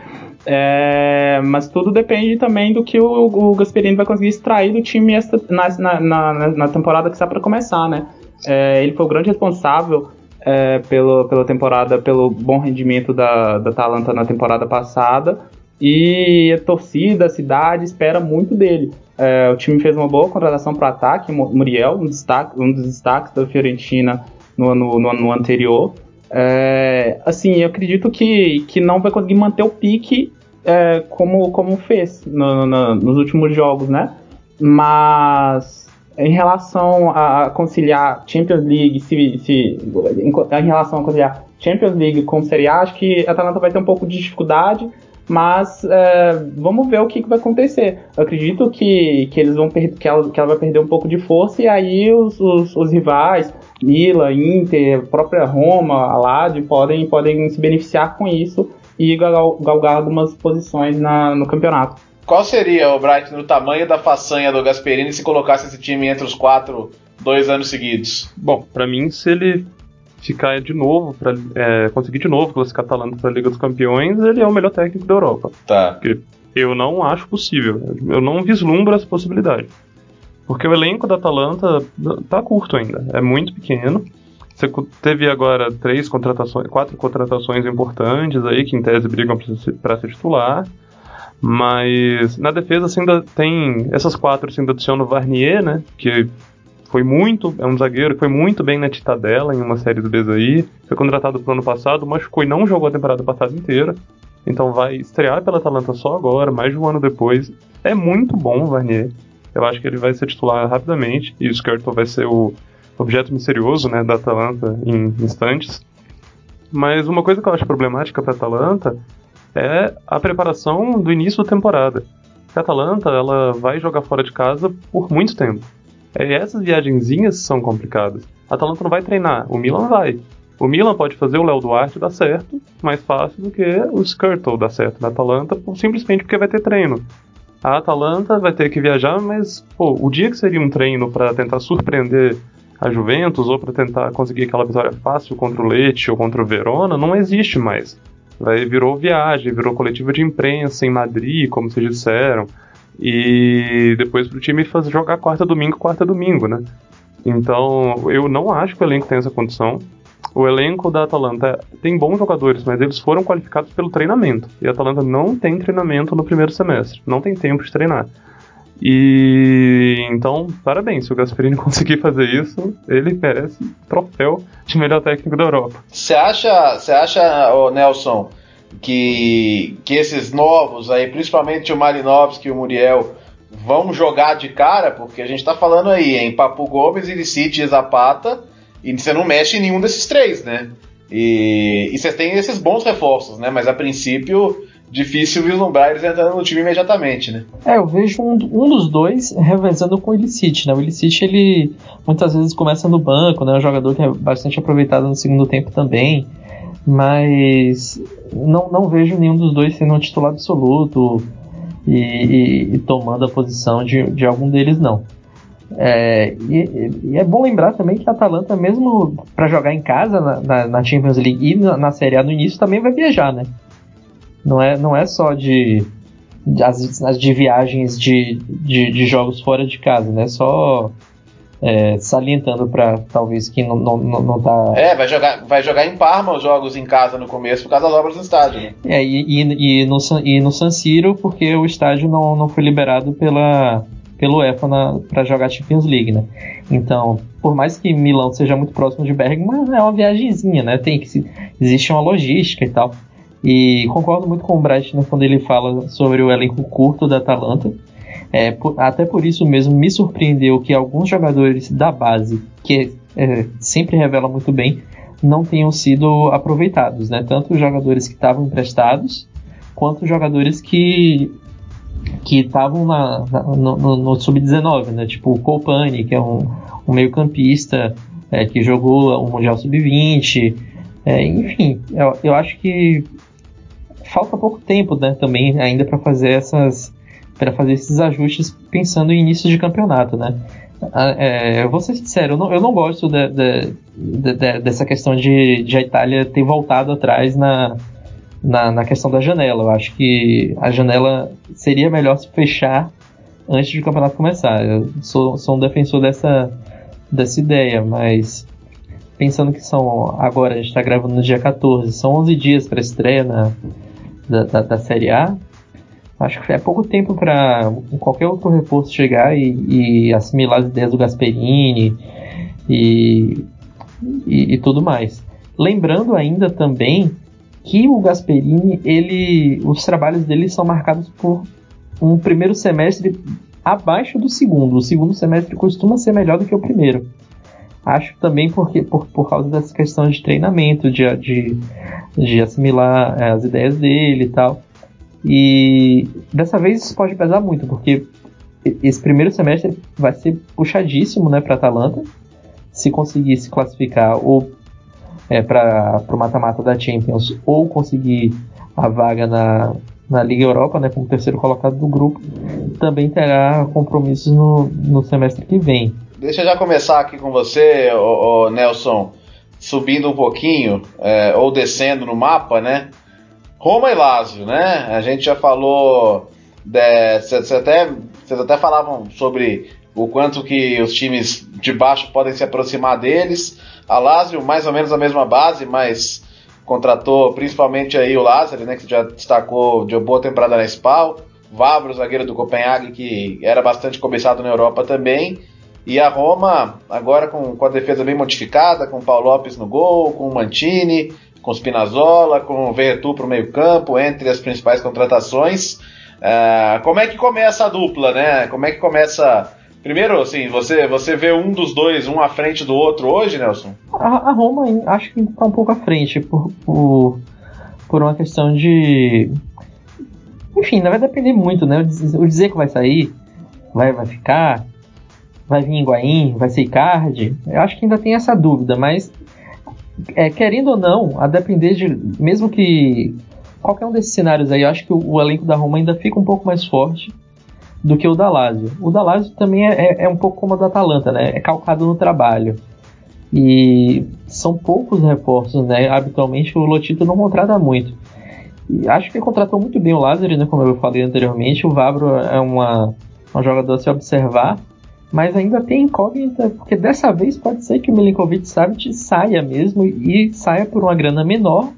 É, mas tudo depende também do que o, o Gasperini vai conseguir extrair do time esta, na, na, na, na temporada que está para começar, né? É, ele foi o grande responsável é, pelo, pela temporada, pelo bom rendimento da, da Atalanta na temporada passada. E a torcida, a cidade espera muito dele. É, o time fez uma boa contratação para ataque, Muriel, um, destaque, um dos destaques da Fiorentina no, no, no ano anterior. É, assim, eu acredito que, que não vai conseguir manter o pique é, como, como fez no, no, nos últimos jogos, né? Mas em relação a conciliar Champions League, se, se, em relação a conciliar Champions League com Série A, acho que a Atalanta vai ter um pouco de dificuldade, mas é, vamos ver o que, que, vai acontecer. Eu acredito que, que eles vão que ela, que ela vai perder um pouco de força e aí os, os, os rivais, Milan, Inter, própria Roma, Alad, podem, podem se beneficiar com isso e galgar algumas posições na, no campeonato. Qual seria, o Bright, o tamanho da façanha do Gasperini se colocasse esse time entre os quatro, dois anos seguidos? Bom, para mim, se ele ficar de novo, para é, conseguir de novo classificar Atalanta para a Liga dos Campeões, ele é o melhor técnico da Europa. Tá. Porque eu não acho possível. Eu não vislumbro essa possibilidade. Porque o elenco da Atalanta tá curto ainda, é muito pequeno. Você teve agora três contratações, quatro contratações importantes aí que em tese brigam para ser titular. Mas na defesa assim, ainda tem essas quatro assim, adicionam o Varnier, né? Que foi muito, é um zagueiro que foi muito bem na Titadela em uma série do aí. Foi contratado pro ano passado, machucou e não jogou a temporada passada inteira. Então vai estrear pela Atalanta só agora, mais de um ano depois. É muito bom o Varnier. Eu acho que ele vai ser titular rapidamente. E o Skirtle vai ser o objeto misterioso né, da Atalanta em instantes. Mas uma coisa que eu acho problemática para a Atalanta é a preparação do início da temporada. a Atalanta ela vai jogar fora de casa por muito tempo. E essas viagenzinhas são complicadas. A Atalanta não vai treinar, o Milan vai. O Milan pode fazer o Léo Duarte dar certo mais fácil do que o Skirtle dar certo na Atalanta, simplesmente porque vai ter treino. A Atalanta vai ter que viajar, mas pô, o dia que seria um treino para tentar surpreender a Juventus ou para tentar conseguir aquela vitória fácil contra o Leite ou contra o Verona não existe mais. Vai, virou viagem, virou coletiva de imprensa em Madrid, como vocês disseram, e depois para o time fazer, jogar quarta domingo, quarta domingo, né? Então eu não acho que o elenco tem essa condição. O elenco da Atalanta tem bons jogadores, mas eles foram qualificados pelo treinamento. E a Atalanta não tem treinamento no primeiro semestre, não tem tempo de treinar. E então, parabéns, se o Gasperini conseguir fazer isso, ele merece troféu de melhor técnico da Europa. Você acha, você acha, Nelson, que, que esses novos aí, principalmente o Marinovski e o Muriel, vão jogar de cara? Porque a gente está falando aí em Papu Gomes, Illicite e Zapata, e você não mexe em nenhum desses três, né? E, e você tem esses bons reforços, né? Mas a princípio difícil vislumbrar eles entrando no time imediatamente, né? É, eu vejo um, um dos dois revezando com o Illicite, né? O Illicite, ele muitas vezes começa no banco, né? É um jogador que é bastante aproveitado no segundo tempo também, mas não, não vejo nenhum dos dois sendo um titular absoluto e, e, e tomando a posição de, de algum deles, não. É, e, e, é bom lembrar também que a Atalanta, mesmo para jogar em casa na, na, na, Champions League e na, na Série A no início, também vai viajar, né? Não é, não é só de, as, as, de viagens de, de, de, jogos fora de casa, né? Só é, salientando para talvez quem não, não, não, não tá. É, vai jogar, vai jogar em Parma os jogos em casa no começo por causa das obras do estádio. Né? É, e, e, e, no, e no San Siro porque o estádio não, não foi liberado pela, pelo UEFA para jogar Champions League, né? Então, por mais que Milão seja muito próximo de Bergamo, é uma viagemzinha, né? Tem que existe uma logística e tal. E concordo muito com o Bright né, quando ele fala sobre o elenco curto da Atalanta. É, por, até por isso mesmo me surpreendeu que alguns jogadores da base, que é, sempre revela muito bem, não tenham sido aproveitados. Né? Tanto os jogadores que estavam emprestados, quanto os jogadores que que estavam no, no, no sub-19, né? tipo o Colpani, que é um, um meio-campista é, que jogou o Mundial Sub-20. É, enfim, eu, eu acho que falta pouco tempo né, também ainda para fazer essas para fazer esses ajustes pensando em início de campeonato, né? Ah, é, eu vou ser sincero, eu não, eu não gosto de, de, de, dessa questão de, de, a Itália ter voltado atrás na, na, na, questão da janela. Eu acho que a janela seria melhor se fechar antes de o campeonato começar. Eu sou, sou um defensor dessa, dessa ideia, mas pensando que são agora, a gente está gravando no dia 14, são 11 dias para estreia na, da, da, da Série A, acho que é pouco tempo para qualquer outro reforço chegar e, e, assimilar as ideias do Gasperini e, e, e, tudo mais. Lembrando ainda também que o Gasperini, ele, os trabalhos dele são marcados por um primeiro semestre abaixo do segundo. O segundo semestre costuma ser melhor do que o primeiro. Acho também porque, por, por causa dessa questão de treinamento, de, de, de assimilar é, as ideias dele e tal. E dessa vez isso pode pesar muito, porque esse primeiro semestre vai ser puxadíssimo né, para Atalanta, se conseguir se classificar ou é, para o mata-mata da Champions, ou conseguir a vaga na, na Liga Europa, né, como terceiro colocado do grupo, também terá compromissos no, no semestre que vem. Deixa eu já começar aqui com você, ô, ô Nelson, subindo um pouquinho, é, ou descendo no mapa, né? Roma e Lazio, né? A gente já falou. Vocês até, até falavam sobre o quanto que os times de baixo podem se aproximar deles. A Lazio, mais ou menos a mesma base, mas contratou principalmente aí o Lázaro, né? Que já destacou de boa temporada na SPAL. Vavro, zagueiro do Copenhague, que era bastante cobiçado na Europa também. E a Roma, agora com, com a defesa bem modificada, com o Paulo Lopes no gol, com o Mantini, com o Spinazzola, com o Vertu para o meio-campo, entre as principais contratações. Uh, como é que começa a dupla, né? Como é que começa. Primeiro, assim, você, você vê um dos dois, um à frente do outro hoje, Nelson? A, a Roma acho que está um pouco à frente, por, por, por uma questão de enfim, vai depender muito, né? O dizer que vai sair, vai, vai ficar, vai vir Higuaín, vai ser Icardi. Eu acho que ainda tem essa dúvida, mas é, querendo ou não, a depender de. Mesmo que qualquer um desses cenários aí, eu acho que o, o, elenco da Roma ainda fica um pouco mais forte do que o da Lazio. O da Lazio também é, é, é um pouco como o da Atalanta, né? É calcado no trabalho. E são poucos reforços, né? Habitualmente o Lotito não contrata muito. E acho que contratou muito bem o Lázaro, né? Como eu falei anteriormente. O Vabro é uma, um jogador a se observar. Mas ainda tem incógnita, porque dessa vez pode ser que o Milinkovic Savic saia mesmo e saia por uma grana menor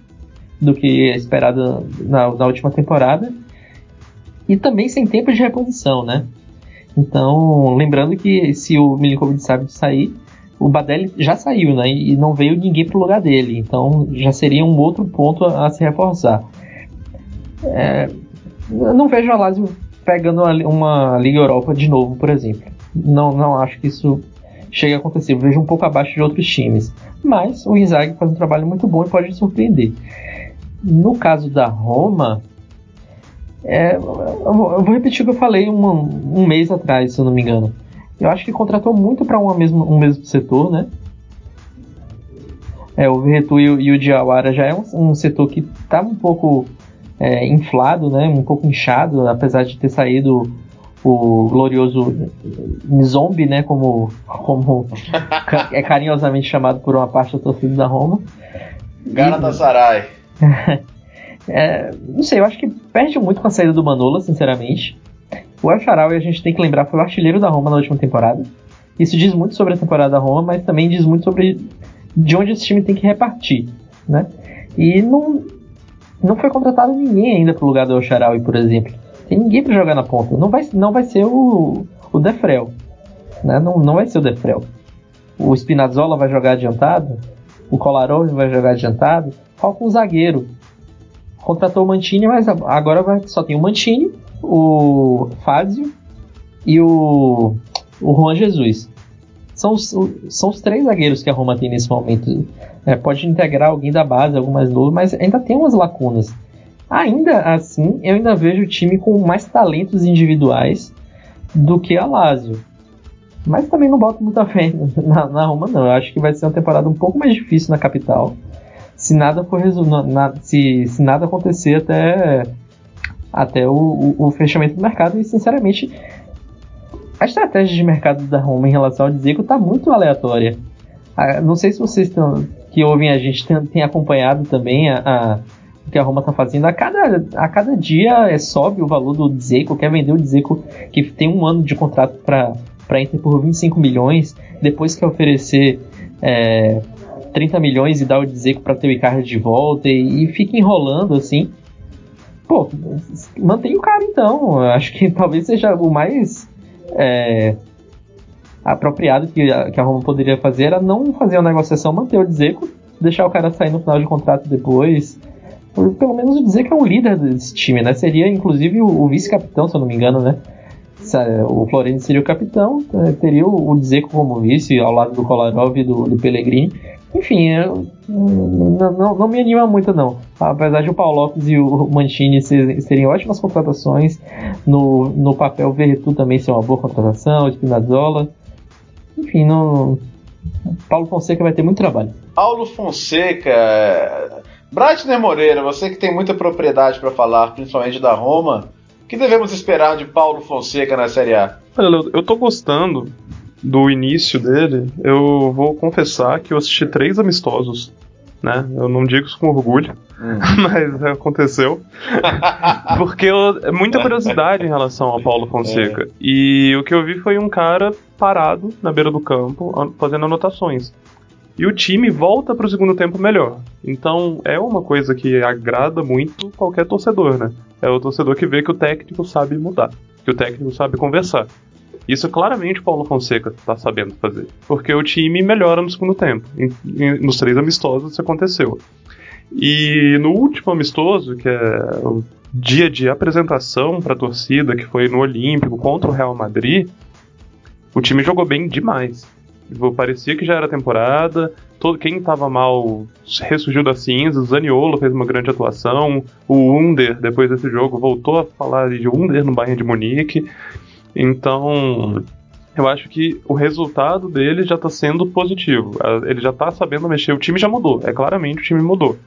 do que esperado na, na última temporada. E também sem tempo de reposição, né? Então, lembrando que se o Milinkovic Savic sair, o Badelli já saiu, né? E não veio ninguém para o lugar dele. Então já seria um outro ponto a, a se reforçar. É, não vejo a Lazio pegando uma Liga Europa de novo, por exemplo. Não, não acho que isso chegue a acontecer. Eu vejo um pouco abaixo de outros times. Mas o Inzaghi faz um trabalho muito bom e pode surpreender. No caso da Roma, é, eu vou repetir o que eu falei um, mês atrás, se eu não me engano. Eu acho que contratou muito para um mesmo setor, né? É, o Verretu e, e, o Diawara já é um, um setor que estava um pouco é, inflado, né? Um pouco inchado, apesar de ter saído o glorioso Zombie, né? Como, como é carinhosamente chamado por uma parte da torcida da Roma. Galatasaray. é, não sei, eu acho que perde muito com a saída do Manola, sinceramente. O El Shaarawy, a gente tem que lembrar, foi o artilheiro da Roma na última temporada. Isso diz muito sobre a temporada da Roma, mas também diz muito sobre de onde esse time tem que repartir, né? E não, não foi contratado ninguém ainda pro lugar do El Shaarawy, por exemplo. Tem ninguém para jogar na ponta. Não vai, não vai ser o, o Defrel, né? Não, não vai ser o Defrel. O Spinazzola vai jogar adiantado, o Kolarov vai jogar adiantado, falta um zagueiro. Contratou o Mantini, mas agora vai, só tem o Mantini o Fázio e o, o Juan Jesus. São os, são os três zagueiros que a Roma tem nesse momento. É, pode integrar alguém da base, algum mais novo, mas ainda tem umas lacunas. Ainda assim, eu ainda vejo o time com mais talentos individuais do que a Lazio. Mas também não boto muita fé na, na, Roma, não. Eu acho que vai ser uma temporada um pouco mais difícil na capital. Se nada for se, se nada acontecer até até o, o, o fechamento do mercado. E, sinceramente, a estratégia de mercado da Roma em relação ao Dzeko está muito aleatória. Ah, não sei se vocês tão, que ouvem a gente têm acompanhado também a, a, que a Roma está fazendo. A cada, a cada dia é, sobe o valor do Dzeko, quer vender o Dzeko que tem um ano de contrato para Inter por 25 milhões, depois quer oferecer é, 30 milhões e dar o Dzeko para ter o Icardi de volta e, e fica enrolando assim pô, mantém o cara então. Acho que talvez seja o mais é, apropriado que a, que a Roma poderia fazer era não fazer uma negociação, manter o Dzeko, deixar o cara sair no final de contrato depois. Por, pelo menos dizer que é um líder desse time, né? Seria inclusive o, o vice-capitão, se eu não me engano, né? O Florenzi seria o capitão, é, teria o, o Dzeko como vice ao lado do Kolarov e do, do Pellegrini. Enfim, eu, não, não, não, me anima muito não. Apesar de o Paulo Lopes e o Mancini serem ótimas contratações, no, no papel Verretu também ser uma boa contratação, Spinazzola. Enfim, não, Paulo Fonseca vai ter muito trabalho. Paulo Fonseca, Bratner Moreira, você que tem muita propriedade para falar, principalmente da Roma, o que devemos esperar de Paulo Fonseca na Série A? Olha, eu tô gostando do início dele, eu vou confessar que eu assisti três amistosos. Né? Eu não digo isso com orgulho, hum. mas aconteceu. Porque eu, é muita curiosidade em relação ao Paulo Fonseca. É. E o que eu vi foi um cara parado na beira do campo, fazendo anotações. E o time volta para o segundo tempo melhor. Então é uma coisa que agrada muito qualquer torcedor, né? É o torcedor que vê que o técnico sabe mudar, que o técnico sabe conversar. Isso claramente o Paulo Fonseca está sabendo fazer. Porque o time melhora no segundo tempo. Em, em, nos três amistosos isso aconteceu. E no último amistoso, que é o dia de apresentação para a torcida, que foi no Olímpico contra o Real Madrid, o time jogou bem demais. Parecia que já era temporada, todo quem estava mal ressurgiu das cinzas, Zaniolo fez uma grande atuação, o Under, depois desse jogo, voltou a falar de Under no Bayern de Munique. Então, eu acho que o resultado dele já está sendo positivo. Ele já está sabendo mexer, o time já mudou, é claramente o time mudou.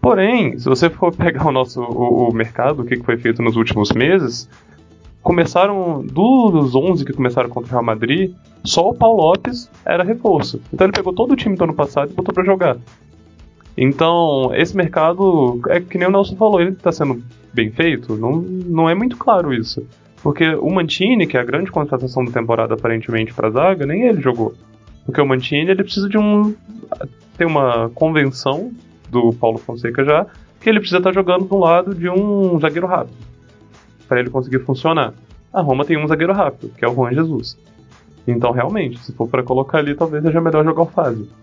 Porém, se você for pegar o nosso o, o mercado, o que foi feito nos últimos meses, começaram dos 11 que começaram contra o Real Madrid, só o Paulo Lopes era reforço. Então ele pegou todo o time do ano passado e botou para jogar. Então, esse mercado, é que nem o Nelson falou, ele está sendo bem feito? Não, não é muito claro isso. Porque o Mantini, que é a grande contratação da temporada aparentemente para zaga, nem ele jogou. Porque o Mantini ele precisa de um. tem uma convenção do Paulo Fonseca já, que ele precisa estar tá jogando do lado de um zagueiro rápido para ele conseguir funcionar. A Roma tem um zagueiro rápido, que é o Juan Jesus. Então, realmente, se for para colocar ali, talvez seja melhor jogar o Fazio.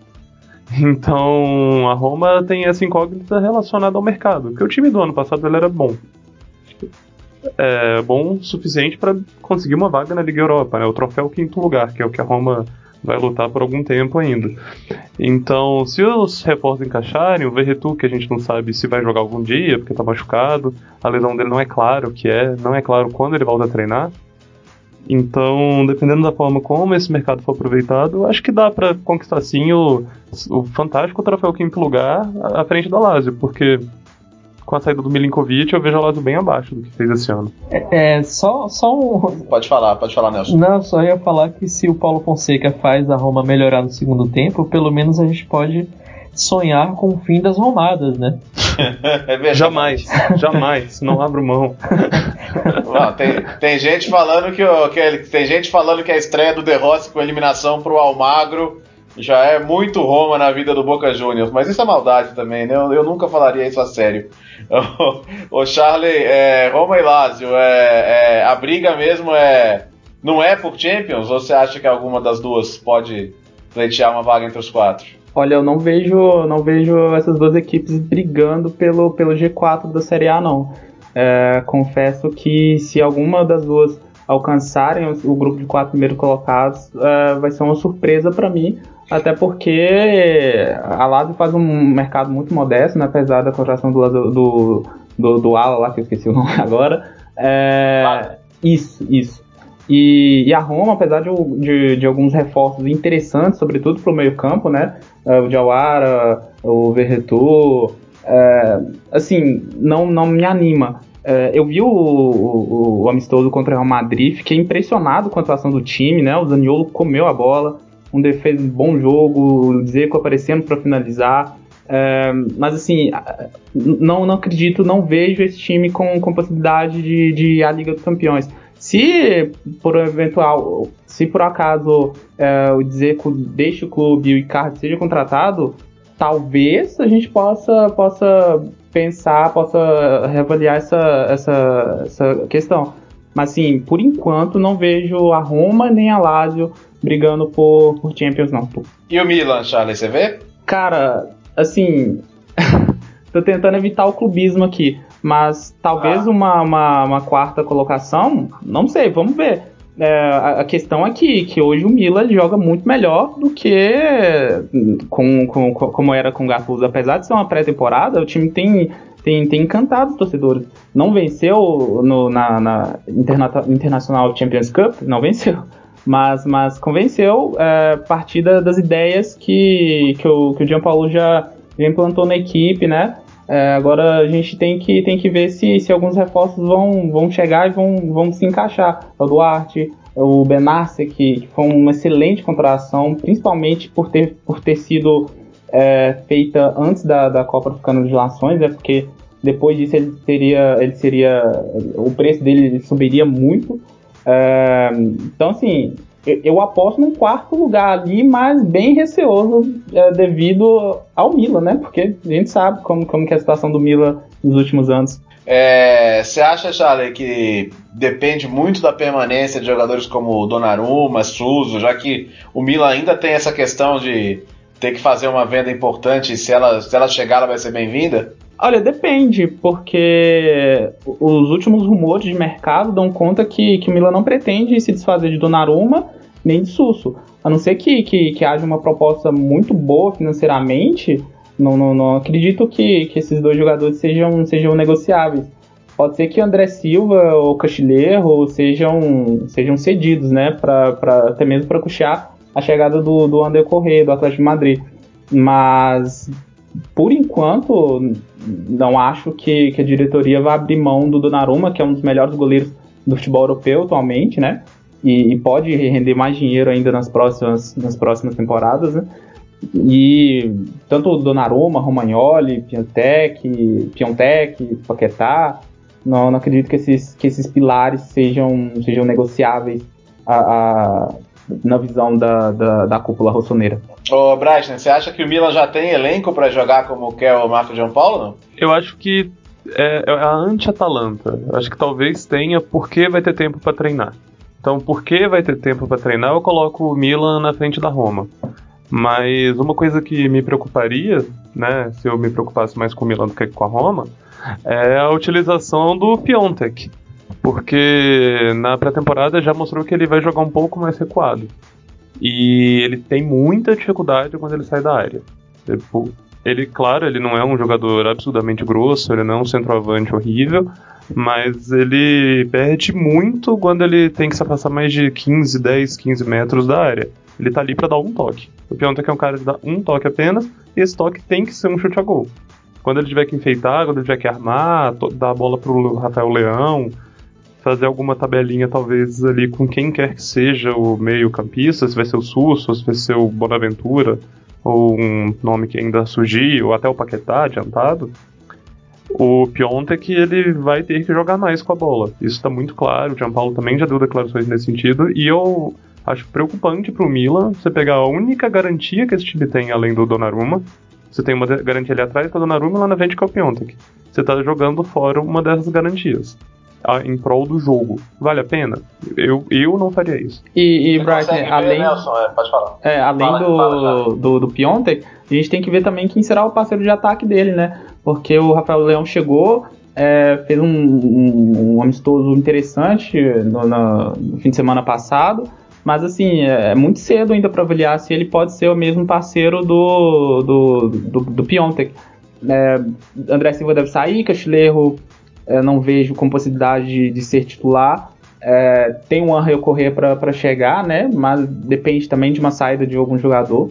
Então, a Roma tem essa incógnita relacionada ao mercado, porque o time do ano passado ele era bom. É bom o suficiente para conseguir uma vaga na Liga Europa, né? o troféu quinto lugar, que é o que a Roma vai lutar por algum tempo ainda. Então, se os reforços encaixarem, o Verretu, que a gente não sabe se vai jogar algum dia, porque tá machucado, a lesão dele não é claro o que é, não é claro quando ele volta a treinar. Então, dependendo da forma como esse mercado for aproveitado, acho que dá para conquistar sim o, o fantástico troféu quinto lugar à frente da Lazio, porque com a saída do Milinkovic, eu vejo a Lazio bem abaixo do que fez esse ano. É, é só, só um... Pode falar, pode falar, Nelson. Não, só ia falar que se o Paulo Fonseca faz a Roma melhorar no segundo tempo, pelo menos a gente pode sonhar com o fim das romadas, né? é jamais, jamais, não abro mão. Não, tem, tem gente falando que, que tem gente falando que a estreia do De Rossi com eliminação pro Almagro já é muito Roma na vida do Boca Juniors, mas isso é maldade também, né? Eu, eu nunca falaria isso a sério. o Charlie, é, Roma e Lazio, é, é, a briga mesmo é não é por Champions? Ou você acha que alguma das duas pode pleitear uma vaga entre os quatro? Olha, eu não vejo, não vejo essas duas equipes brigando pelo, pelo G4 da Série A, não. É, confesso que se alguma das duas alcançarem o, grupo de quatro primeiros colocados, é, vai ser uma surpresa para mim, até porque a Lazio faz um mercado muito modesto, né, apesar da contratação do, do, do, do Ala lá, que eu esqueci o nome agora. É, isso, isso. E, e, a Roma, apesar de, de, de, alguns reforços interessantes, sobretudo para o meio campo, né? É, o Jawara, o Verretu, é, assim, não, não me anima. É, eu vi o, o, o, amistoso contra o Real Madrid, fiquei impressionado com a atuação do time, né? O Zaniolo comeu a bola, um defesa bom jogo, o Zeco aparecendo para finalizar. É, mas assim, não, não acredito, não vejo esse time com, com possibilidade de, de à Liga dos Campeões. Se por eventual, se por acaso é, o Zeco deixe o clube e o Icardi seja contratado, talvez a gente possa, possa pensar, possa reavaliar essa, essa, essa questão. Mas assim, por enquanto não vejo a Roma nem a Lazio brigando por, por Champions, não. E o Milan, Charlie, você vê? Cara, assim. tô tentando evitar o clubismo aqui. Mas talvez ah. uma, uma, uma, quarta colocação, não sei, vamos ver. É, a, a, questão é que, que hoje o Milan joga muito melhor do que com, com, com como era com o Gattuso. Apesar de ser uma pré-temporada, o time tem, tem, tem encantado os torcedores. Não venceu no, na, na Interna Internacional Champions Cup, não venceu mas, mas convenceu é, a partir das ideias que, que, o, que o Gianpaolo já, já implantou na equipe, né? É, agora a gente tem que, tem que ver se, se alguns reforços vão, vão chegar e vão, vão se encaixar. O Duarte, o Benassi, que, que foi uma excelente contratação, principalmente por ter, por ter sido é, feita antes da, da Copa Africana de Nações, é porque depois disso ele teria, ele seria, o preço dele subiria muito. É, então, assim, eu, eu, aposto num quarto lugar ali, mas bem receoso é, devido ao Milan, né? Porque a gente sabe como, como que é a situação do Milan nos últimos anos. É, você acha, Charlie, que depende muito da permanência de jogadores como Donnarumma, Suso, já que o Milan ainda tem essa questão de ter que fazer uma venda importante e se ela, se ela chegar ela vai ser bem-vinda? Olha, depende, porque os últimos rumores de mercado dão conta que, que o Milan não pretende se desfazer de Donnarumma, nem de Susso. A não ser que, que, que haja uma proposta muito boa financeiramente, não, não, não acredito que, que esses dois jogadores sejam, sejam negociáveis. Pode ser que André Silva ou Castilheiro sejam, sejam cedidos, né? Pra, pra, até mesmo para custear a chegada do, do André Correia, do Atlético de Madrid. Mas, por enquanto, não acho que, que a diretoria vai abrir mão do Donnarumma, que é um dos melhores goleiros do futebol europeu atualmente, né? E, e, pode render mais dinheiro ainda nas próximas, nas próximas temporadas, né? E tanto o Donnarumma, Romagnoli, Piontek Paquetá, não, não acredito que esses, que esses pilares sejam, sejam negociáveis a, na visão da, da, da cúpula rossoneira. Ô, Bryson, você acha que o Milan já tem elenco para jogar como quer o Marco Giampaolo, não? Eu acho que é, é a anti-Atalanta. Acho que talvez tenha porque vai ter tempo para treinar. Então, porque vai ter tempo para treinar, eu coloco o Milan na frente da Roma. Mas uma coisa que me preocuparia, né, se eu me preocupasse mais com o Milan do que com a Roma, é a utilização do Piontek. Porque na pré-temporada já mostrou que ele vai jogar um pouco mais recuado. E ele tem muita dificuldade quando ele sai da área. Tipo, ele, claro, ele não é um jogador absurdamente grosso, ele não é um centroavante horrível, mas ele perde muito quando ele tem que se afastar mais de 15, 10, 15 metros da área. Ele tá ali para dar um toque. O Piontek é um cara que dá um toque apenas, e esse toque tem que ser um chute a gol. Quando ele tiver que enfeitar, quando ele tiver que armar, dar a bola pro Rafael Leão, fazer alguma tabelinha talvez ali com quem quer que seja o meio campista, se vai ser o Susso, se vai ser o Bonaventura, ou um nome que ainda surgiu, ou até o Paquetá adiantado, o Piontek ele vai ter que jogar mais com a bola. Isso está muito claro, o Gianpaolo também já deu declarações nesse sentido, e eu acho preocupante para o Milan você pegar a única garantia que esse time tem além do Donnarumma, você tem uma garantia ali atrás, tá Donnarumma, e lá na frente que é o Piontek. Você está jogando fora uma dessas garantias em prol do jogo. Vale a pena? Eu, eu não faria isso. E, e Bright, além, Nelson, é, pode falar. É, além fala, do, fala do, do Piontek, a gente tem que ver também quem será o parceiro de ataque dele, né? Porque o Rafael Leão chegou, é, fez um, um, um, amistoso interessante no, no, fim de semana passado, mas assim, é, é muito cedo ainda para avaliar se ele pode ser o mesmo parceiro do, do, do, do Piontek. É, André Silva deve sair, Castilheiro é, não vejo com possibilidade de, de ser titular. É, tem um Angel Corrêa para chegar, né? Mas depende também de uma saída de algum jogador.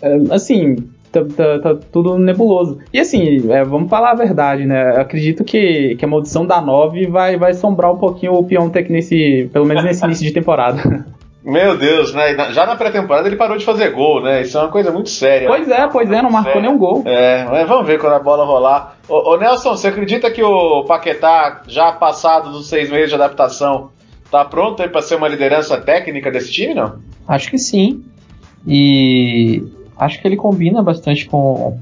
É, assim, tá, tá, tá, tudo nebuloso. E assim, é, vamos falar a verdade, né? acredito que, que a maldição da 9 vai, vai sombrar um pouquinho o Piontek nesse. Pelo menos nesse início de temporada. Meu Deus, né? Já na pré-temporada ele parou de fazer gol, né? Isso é uma coisa muito séria. Pois é, pois é, não marcou nenhum gol. É, mas vamos ver quando a bola rolar. Ô, ô, Nelson, você acredita que o Paquetá, já passado dos seis meses de adaptação, tá pronto aí para ser uma liderança técnica desse time, não? Acho que sim. E acho que ele combina bastante com,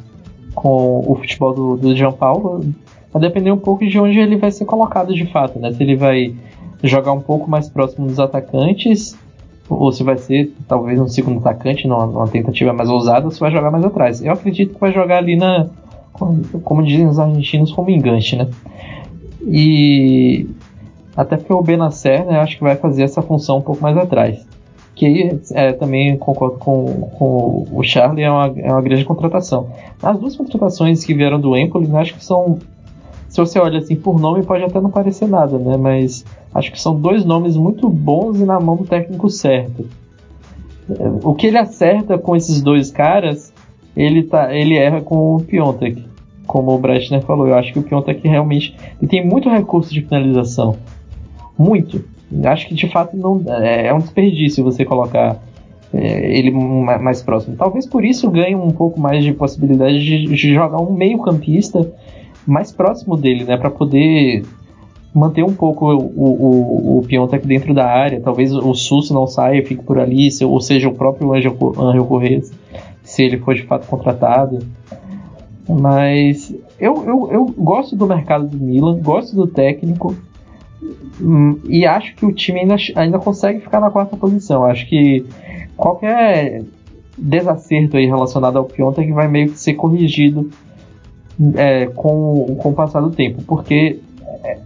com o futebol do, do João Paulo. Vai depender um pouco de onde ele vai ser colocado de fato, né? Se ele vai jogar um pouco mais próximo dos atacantes ou se vai ser talvez um segundo atacante, numa, numa tentativa mais ousada, ou se vai jogar mais atrás. Eu acredito que vai jogar ali na, como, dizem os argentinos, como engante, né? E até porque o Benacer, né, acho que vai fazer essa função um pouco mais atrás. Que é, também concordo com, com o Charlie, é uma, é uma grande contratação. As duas contratações que vieram do Empoli, acho que são se você olha assim por nome, pode até não parecer nada, né? Mas acho que são dois nomes muito bons e na mão do técnico certo. O que ele acerta com esses dois caras, ele, tá, ele erra com o Piontek. Como o Brechtner falou, eu acho que o Piontek realmente ele tem muito recurso de finalização. Muito. Acho que de fato não é, é um desperdício você colocar é, ele mais próximo. Talvez por isso ganhe um pouco mais de possibilidade de, de jogar um meio-campista mais próximo dele, né? Para poder manter um pouco o, o, o Piontek dentro da área. Talvez o Sus não saia fique por ali, ou seja, o próprio Angel, Angel Corrêa, se ele for de fato contratado. Mas eu, eu, eu gosto do mercado do Milan, gosto do técnico. Hum, e acho que o time ainda, ainda consegue ficar na quarta posição. Acho que qualquer desacerto aí relacionado ao Piontek vai meio que ser corrigido é, com, com o passar do tempo, porque é,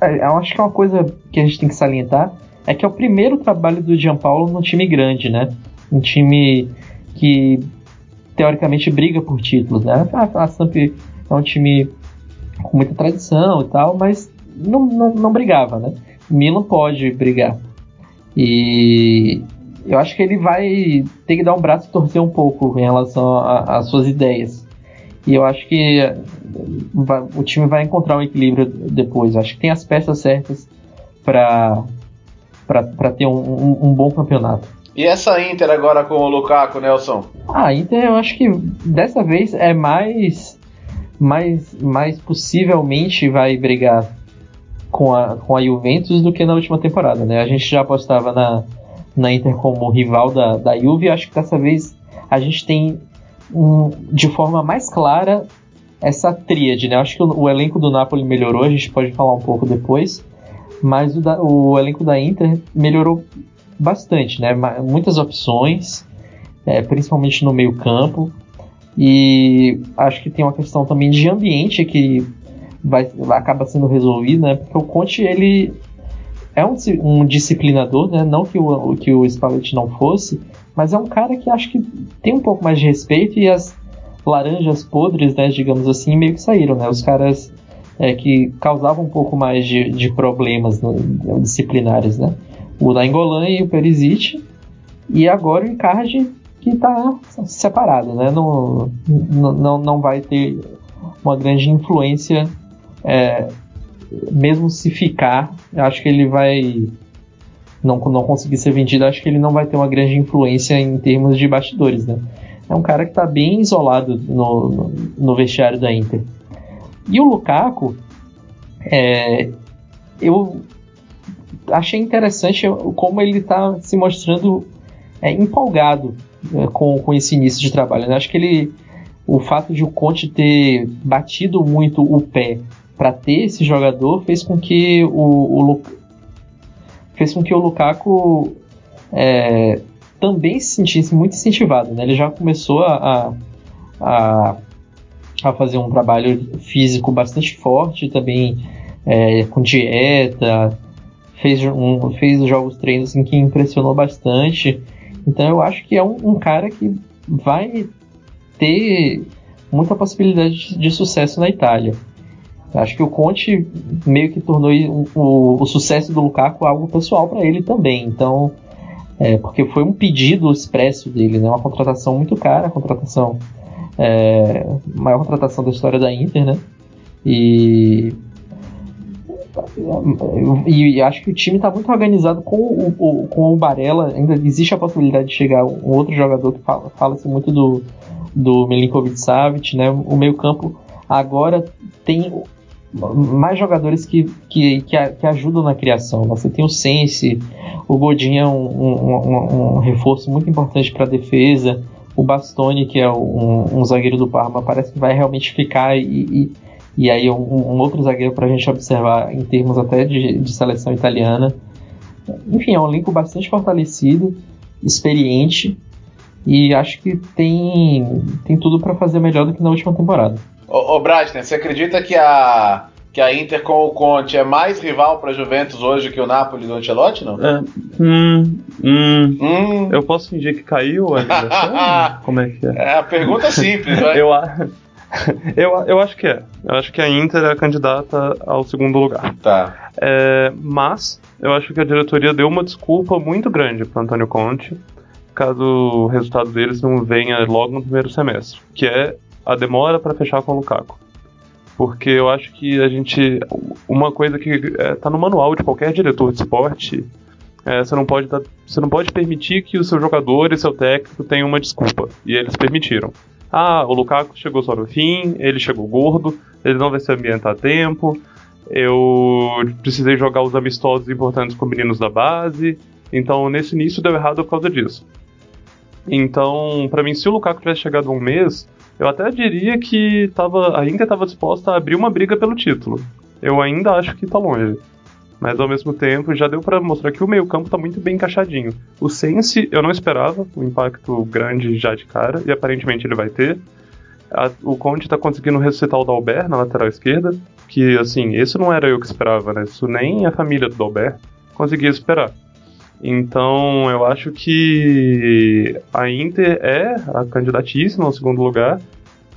é, eu acho que é uma coisa que a gente tem que salientar é que é o primeiro trabalho do Gianpaolo num time grande, né? Um time que teoricamente briga por títulos, né? A, a Samp é um time com muita tradição e tal, mas não, não, não brigava, né? Milan pode brigar. E eu acho que ele vai ter que dar um braço e torcer um pouco em relação às suas ideias. E eu acho que vai, o time vai encontrar um equilíbrio depois. Eu acho que tem as peças certas para ter um, um, um, bom campeonato. E essa Inter agora com o Lukaku, Nelson? Ah, a Inter eu acho que dessa vez é mais, mais, mais possivelmente vai brigar com a, com a Juventus do que na última temporada, né? A gente já apostava na, na Inter como rival da, da Juve, acho que dessa vez a gente tem um, de forma mais clara essa tríade, né? Acho que o, o, elenco do Napoli melhorou, a gente pode falar um pouco depois, mas o, da, o elenco da Inter melhorou bastante, né? Muitas opções, é, principalmente no meio campo, e acho que tem uma questão também de ambiente que vai, acaba sendo resolvido, né? Porque o Conte ele é um, um disciplinador, né? Não que o, que o Spalletti não fosse, mas é um cara que acho que tem um pouco mais de respeito e as laranjas podres, né, digamos assim, meio que saíram, né? Os caras é, que causavam um pouco mais de, de problemas no, disciplinares, né? O Nainggolan e o Perisic, e agora o Icardi que está separado, né? Não, não, não vai ter uma grande influência é, mesmo se ficar, acho que ele vai não, não conseguir ser vendido, acho que ele não vai ter uma grande influência em termos de bastidores, né? É um cara que está bem isolado no, no, no, vestiário da Inter. E o Lukaku, é, eu achei interessante como ele está se mostrando é, empolgado é, com, com esse início de trabalho. Né? Acho que ele, o fato de o Conte ter batido muito o pé para ter esse jogador fez com que o, o fez com que o Lukaku é, também se sentisse muito incentivado. Né? Ele já começou a, a, a fazer um trabalho físico bastante forte, também é, com dieta, fez, um, fez jogos treinos assim, que impressionou bastante. Então eu acho que é um, um cara que vai ter muita possibilidade de, de sucesso na Itália. Acho que o Conte meio que tornou o, o, sucesso do Lukaku algo pessoal para ele também. Então, é, porque foi um pedido expresso dele, né? Uma contratação muito cara, a contratação é, maior contratação da história da Inter, né? E e, e acho que o time está muito organizado com o, o, com o Barella. Ainda existe a possibilidade de chegar um outro jogador que fala-se fala muito do, do Milinkovic Savic, né? O meio campo agora tem mais jogadores que, que, que, que, ajudam na criação. Você tem o Sense, o Godin é um, um, um, um reforço muito importante para a defesa. O Bastoni, que é um, zagueiro do Parma, parece que vai realmente ficar e, e, e aí um, outro zagueiro para a gente observar em termos até de, de seleção italiana. Enfim, é um elenco bastante fortalecido, experiente e acho que tem, tem tudo para fazer melhor do que na última temporada. Ô, ô Brasner, você acredita que a, que a Inter com o Conte é mais rival para a Juventus hoje que o Napoli do Ancelotti, não? É, hum, hum, hum. Eu posso fingir que caiu Como é que é? É a pergunta simples, vai. eu, eu, eu acho que é. Eu acho que a Inter é a candidata ao segundo lugar. Tá. É, mas eu acho que a diretoria deu uma desculpa muito grande para Antônio Conte caso o resultado deles não venha logo no primeiro semestre, que é a demora para fechar com o Lukaku. Porque eu acho que a gente. Uma coisa que é, tá no manual de qualquer diretor de esporte é, você, não pode dar, você não pode permitir que o seu jogador e seu técnico tenham uma desculpa. E eles permitiram. Ah, o Lukaku chegou só no fim, ele chegou gordo, ele não vai se ambientar a tempo, eu precisei jogar os amistosos importantes com meninos da base, então nesse início deu errado por causa disso. Então, para mim, se o Lukaku tivesse chegado um mês, eu até diria que tava, a Inter estava disposta a abrir uma briga pelo título. Eu ainda acho que está longe. Mas ao mesmo tempo já deu para mostrar que o meio-campo está muito bem encaixadinho. O Sense eu não esperava um impacto grande já de cara, e aparentemente ele vai ter. A, o Conte está conseguindo ressuscitar o Dalbert na lateral esquerda, que assim, esse não era eu que esperava, né? Isso nem a família do Dalbert conseguia esperar. Então eu acho que a Inter é a candidatíssima ao segundo lugar,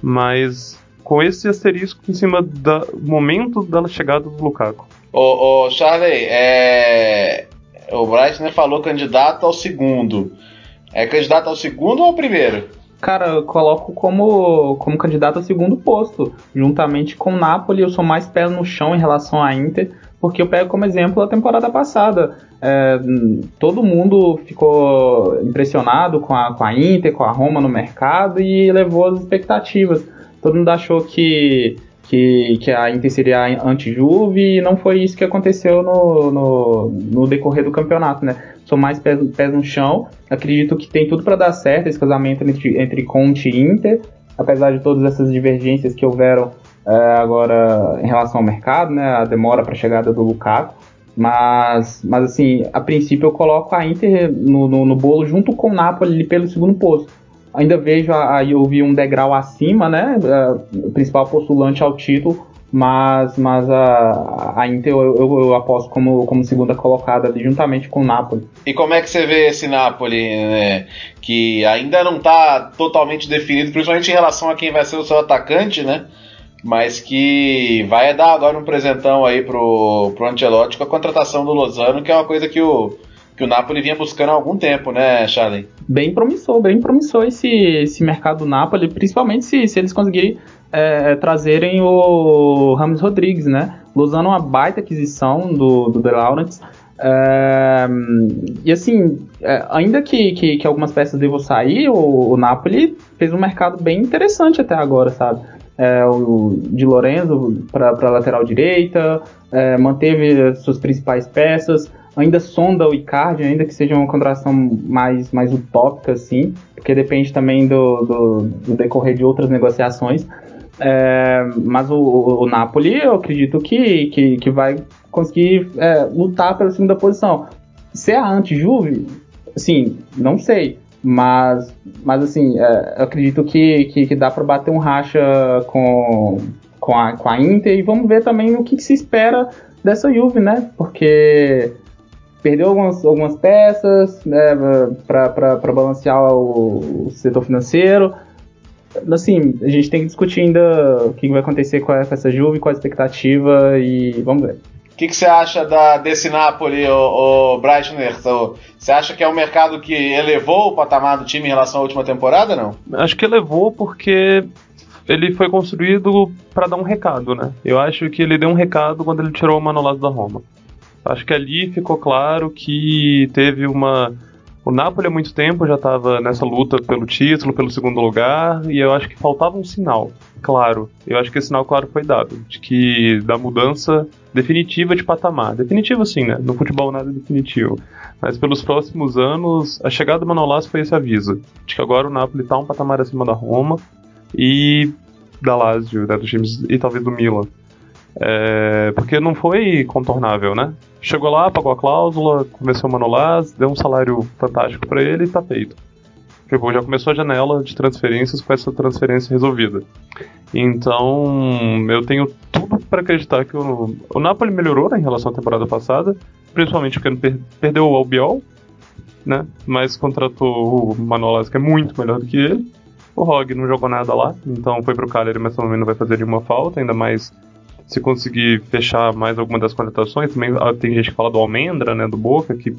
mas com esse asterisco em cima do momento da chegada do Lukaku. Ô, ô Charley, é... o Breitner falou candidato ao segundo. É candidato ao segundo ou ao primeiro? Cara, eu coloco como, como candidato ao segundo posto. Juntamente com o Napoli, eu sou mais pé no chão em relação à Inter, porque eu pego como exemplo a temporada passada. É, todo mundo ficou impressionado com a, com a Inter, com a Roma no mercado e levou as expectativas todo mundo achou que, que, que a Inter seria anti-Juve e não foi isso que aconteceu no, no, no decorrer do campeonato, né? Sou mais pés, pés no chão, acredito que tem tudo para dar certo esse casamento entre, entre Conte e Inter, apesar de todas essas divergências que houveram é, agora em relação ao mercado, né? A demora para a chegada do Lukaku. Mas, mas assim, a princípio eu coloco a Inter no, no, no bolo junto com o Napoli pelo segundo posto ainda vejo aí eu vi um degrau acima, né? É, o principal postulante ao título, mas, mas a, a Inter eu, eu, eu, aposto como, como segunda colocada ali, juntamente com o Napoli. E como é que você vê esse Napoli, né? Que ainda não está totalmente definido, principalmente em relação a quem vai ser o seu atacante, né? Mas que vai dar agora um presentão aí pro, pro Ancelotti com a contratação do Lozano, que é uma coisa que o, que o Napoli vinha buscando há algum tempo, né, Charlie? Bem promissor, bem promissor esse, esse mercado do Napoli, principalmente se, se eles conseguirem é, trazerem o Ramos Rodrigues, né? Usando uma baita aquisição do, do De. É, e assim, é, ainda que, que, que, algumas peças devam sair, o, o, Napoli fez um mercado bem interessante até agora, sabe? É, o de Lorenzo para lateral direita, é, manteve suas principais peças, ainda sonda o Icardi, ainda que seja uma contratação mais, mais utópica, assim, porque depende também do, do, do decorrer de outras negociações. É, mas o, o, o, Napoli, eu acredito que, que, que vai conseguir é, lutar pela segunda posição. Se é a anti-Juve, assim, não sei. Mas, mas assim, é, eu acredito que, que, que dá para bater um racha com, com, a, com a Inter e vamos ver também o que, que se espera dessa Juve, né? Porque perdeu algumas, algumas peças né, para balancear o, o, setor financeiro. Assim, a gente tem que discutir ainda o que vai acontecer com, essa Juve, qual a expectativa e vamos ver. O que, você acha da, desse Napoli, o, o Breitner? Você acha que é um mercado que elevou o patamar do time em relação à última temporada, não? Acho que elevou porque ele foi construído para dar um recado, né? Eu acho que ele deu um recado quando ele tirou o Manolás da Roma. Acho que ali ficou claro que teve uma. O Napoli há muito tempo já estava nessa luta pelo título, pelo segundo lugar, e eu acho que faltava um sinal, claro. Eu acho que esse sinal, claro, foi dado, de que da mudança definitiva de patamar. Definitivo, sim, né? No futebol nada é definitivo. Mas pelos próximos anos, a chegada do Manolas foi esse aviso, de que agora o Napoli está um patamar acima da Roma e da Lazio, né, dos times, e talvez do Milan. É, porque não foi contornável, né? Chegou lá, pagou a cláusula, começou o Manolás, deu um salário fantástico para ele e tá feito. Tipo, já começou a janela de transferências com essa transferência resolvida. Então, eu tenho tudo para acreditar que o, o Napoli melhorou né, em relação à temporada passada, principalmente porque per, perdeu o Albiol, né? Mas contratou o Manolas, que é muito melhor do que ele. O Rog não jogou nada lá, então foi pro Cagliari, mas também não vai fazer nenhuma falta, ainda mais se conseguir fechar mais alguma das contratações, também ah, tem gente que fala do Almendra, né, do Boca, que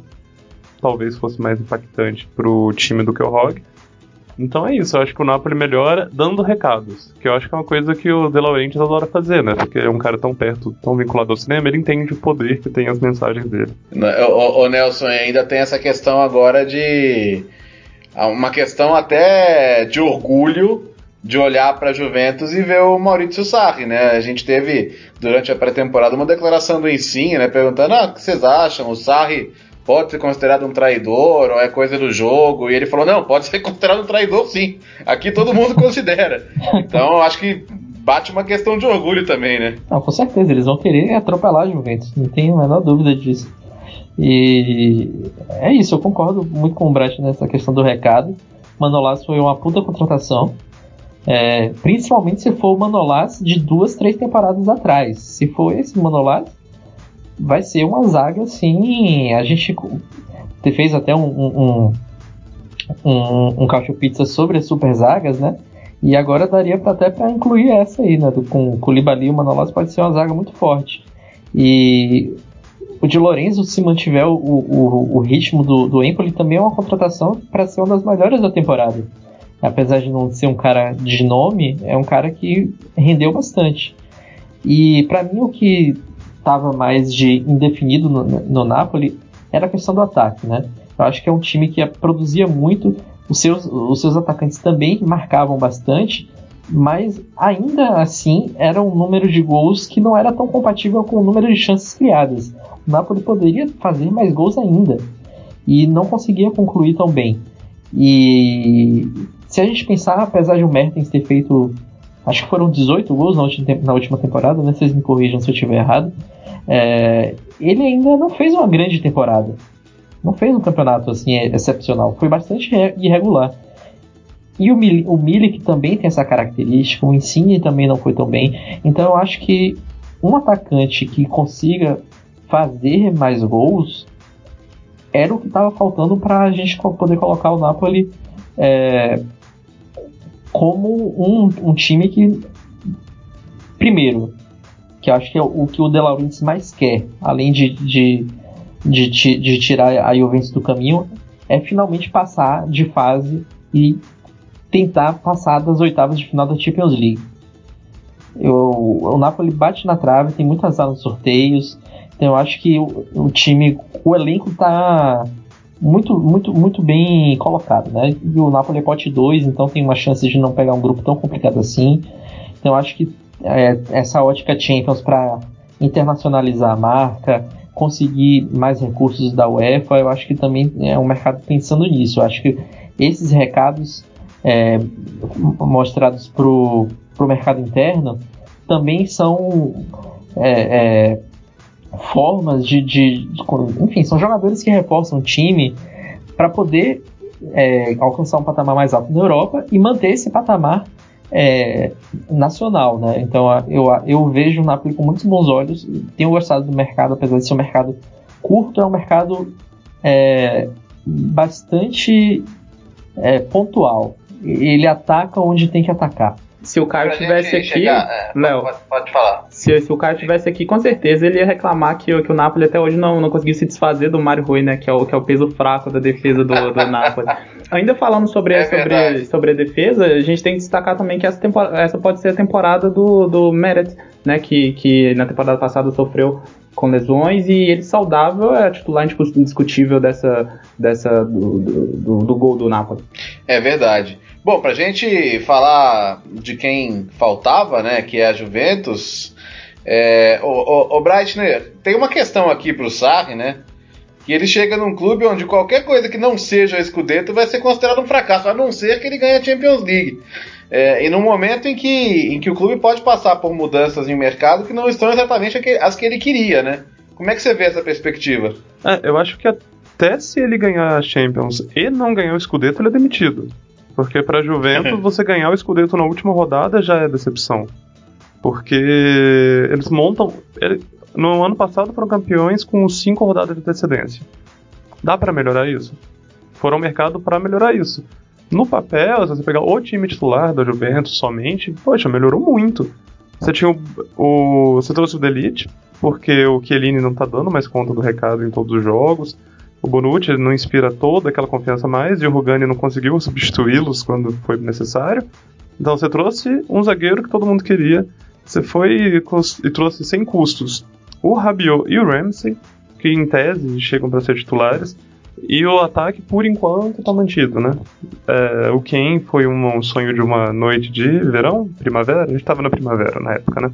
talvez fosse mais impactante pro time do que o Rog. Então é isso, eu acho que o Napoli melhora dando recados, que eu acho que é uma coisa que o De Laurentiis adora fazer, né? Porque é um cara tão perto, tão vinculado ao cinema, ele entende o poder que tem as mensagens dele. O, o Nelson, ainda tem essa questão agora de. Uma questão até de orgulho de olhar para a Juventus e ver o Maurício Sarri, né? A gente teve durante a pré-temporada uma declaração do Insigne, né, perguntando: "Ah, o que vocês acham? O Sarri pode ser considerado um traidor ou é coisa do jogo?" E ele falou: "Não, pode ser considerado um traidor, sim. Aqui todo mundo considera." Então, acho que bate uma questão de orgulho também, né? Não, com certeza, eles vão querer atropelar a Juventus, não tenho a menor dúvida disso. E é isso, eu concordo muito com o Brett nessa questão do recado. Manolas foi uma puta contratação. É, principalmente se for o Manolás de duas, três temporadas atrás. Se for esse Manolás, vai ser uma zaga assim. A gente fez até um, um, um, um cacho pizza sobre as super zagas, né? E agora daria pra, até para incluir essa aí, né? Com o Koulibaly e o Manolas pode ser uma zaga muito forte. E o de Lorenzo, se mantiver o, o, o ritmo do, do Empoli, também é uma contratação para ser uma das melhores da temporada. Apesar de não ser um cara de nome, é um cara que rendeu bastante. E para mim o que estava mais de indefinido no, no Napoli era a questão do ataque, né? Eu acho que é um time que produzia muito, os seus, os seus atacantes também marcavam bastante, mas ainda assim era um número de gols que não era tão compatível com o número de chances criadas. O Napoli poderia fazer mais gols ainda e não conseguia concluir tão bem. E se a gente pensar, apesar de o Mertens ter feito, acho que foram 18 gols na última, temporada, né? Vocês me corrijam se eu estiver errado. É, ele ainda não fez uma grande temporada. Não fez um campeonato assim excepcional. Foi bastante irregular. E o, Mil o Milik também tem essa característica, o Insigne também não foi tão bem. Então eu acho que um atacante que consiga fazer mais gols era o que estava faltando para a gente poder colocar o Napoli é, como um, um, time que, primeiro, que acho que é o, que o De Laurentiis mais quer, além de, de, de, de tirar a Juventus do caminho, é finalmente passar de fase e tentar passar das oitavas de final da Champions League. Eu, o Napoli bate na trave, tem muitas azar nos sorteios, então eu acho que o, o time, o elenco está muito, muito, muito bem colocado, né? E o Napoli é pote 2, então tem uma chance de não pegar um grupo tão complicado assim. Então eu acho que essa ótica Champions para internacionalizar a marca, conseguir mais recursos da UEFA, eu acho que também é um mercado pensando nisso. Eu acho que esses recados é, mostrados para o mercado interno também são é, é, formas de, de, de, Enfim, são jogadores que reforçam o time para poder é, alcançar um patamar mais alto na Europa e manter esse patamar é, nacional, né? Então eu, eu vejo o Napoli com muitos bons olhos. Tenho gostado do mercado, apesar de ser um mercado curto, é um mercado é, bastante é, pontual. Ele ataca onde tem que atacar. Se o Caio tivesse aqui. Chegar, é, Léo, pode, pode, falar. Se, se o Caio tivesse aqui, com certeza ele ia reclamar que, que o Napoli até hoje não, não conseguiu se desfazer do Mário Rui, né? Que é, o, que é o peso fraco da defesa do, do Napoli. Ainda falando sobre, é sobre, sobre a defesa, a gente tem que destacar também que essa, temporada, essa pode ser a temporada do, do Meret, né? Que, que na temporada passada sofreu com lesões e ele saudável é titular indiscutível dessa, dessa do, do, do, do gol do Napoli. É verdade. Bom, pra gente falar de quem faltava, né, que é a Juventus, é, o, o, o Breitner, tem uma questão aqui pro Sarri, né, que ele chega num clube onde qualquer coisa que não seja o Scudetto vai ser considerado um fracasso, a não ser que ele ganhe a Champions League. É, e num momento em que, em que o clube pode passar por mudanças em mercado que não estão exatamente as que ele queria, né? Como é que você vê essa perspectiva? É, eu acho que até se ele ganhar a Champions e não ganhar o Scudetto, ele é demitido. Porque para Juventus, uhum. você ganhar o Scudetto na última rodada já é decepção. Porque eles montam. No ano passado foram campeões com cinco rodadas de antecedência. Dá para melhorar isso? Foram ao mercado para melhorar isso. No papel, se você pegar o time titular da Juventus somente, poxa, melhorou muito. Você tinha o, o você trouxe o Delite, porque o Chiellini não tá dando mais conta do recado em todos os jogos. O Bonucci não inspira toda aquela confiança mais e o Rugani não conseguiu substituí-los quando foi necessário. Então você trouxe um zagueiro que todo mundo queria. Você foi e trouxe sem custos o Rabiot e o Ramsey, que em tese chegam para ser titulares. E o ataque, por enquanto, tá mantido, né? É, o Ken foi um, sonho de uma noite de verão, primavera? A gente tava na primavera na época, né?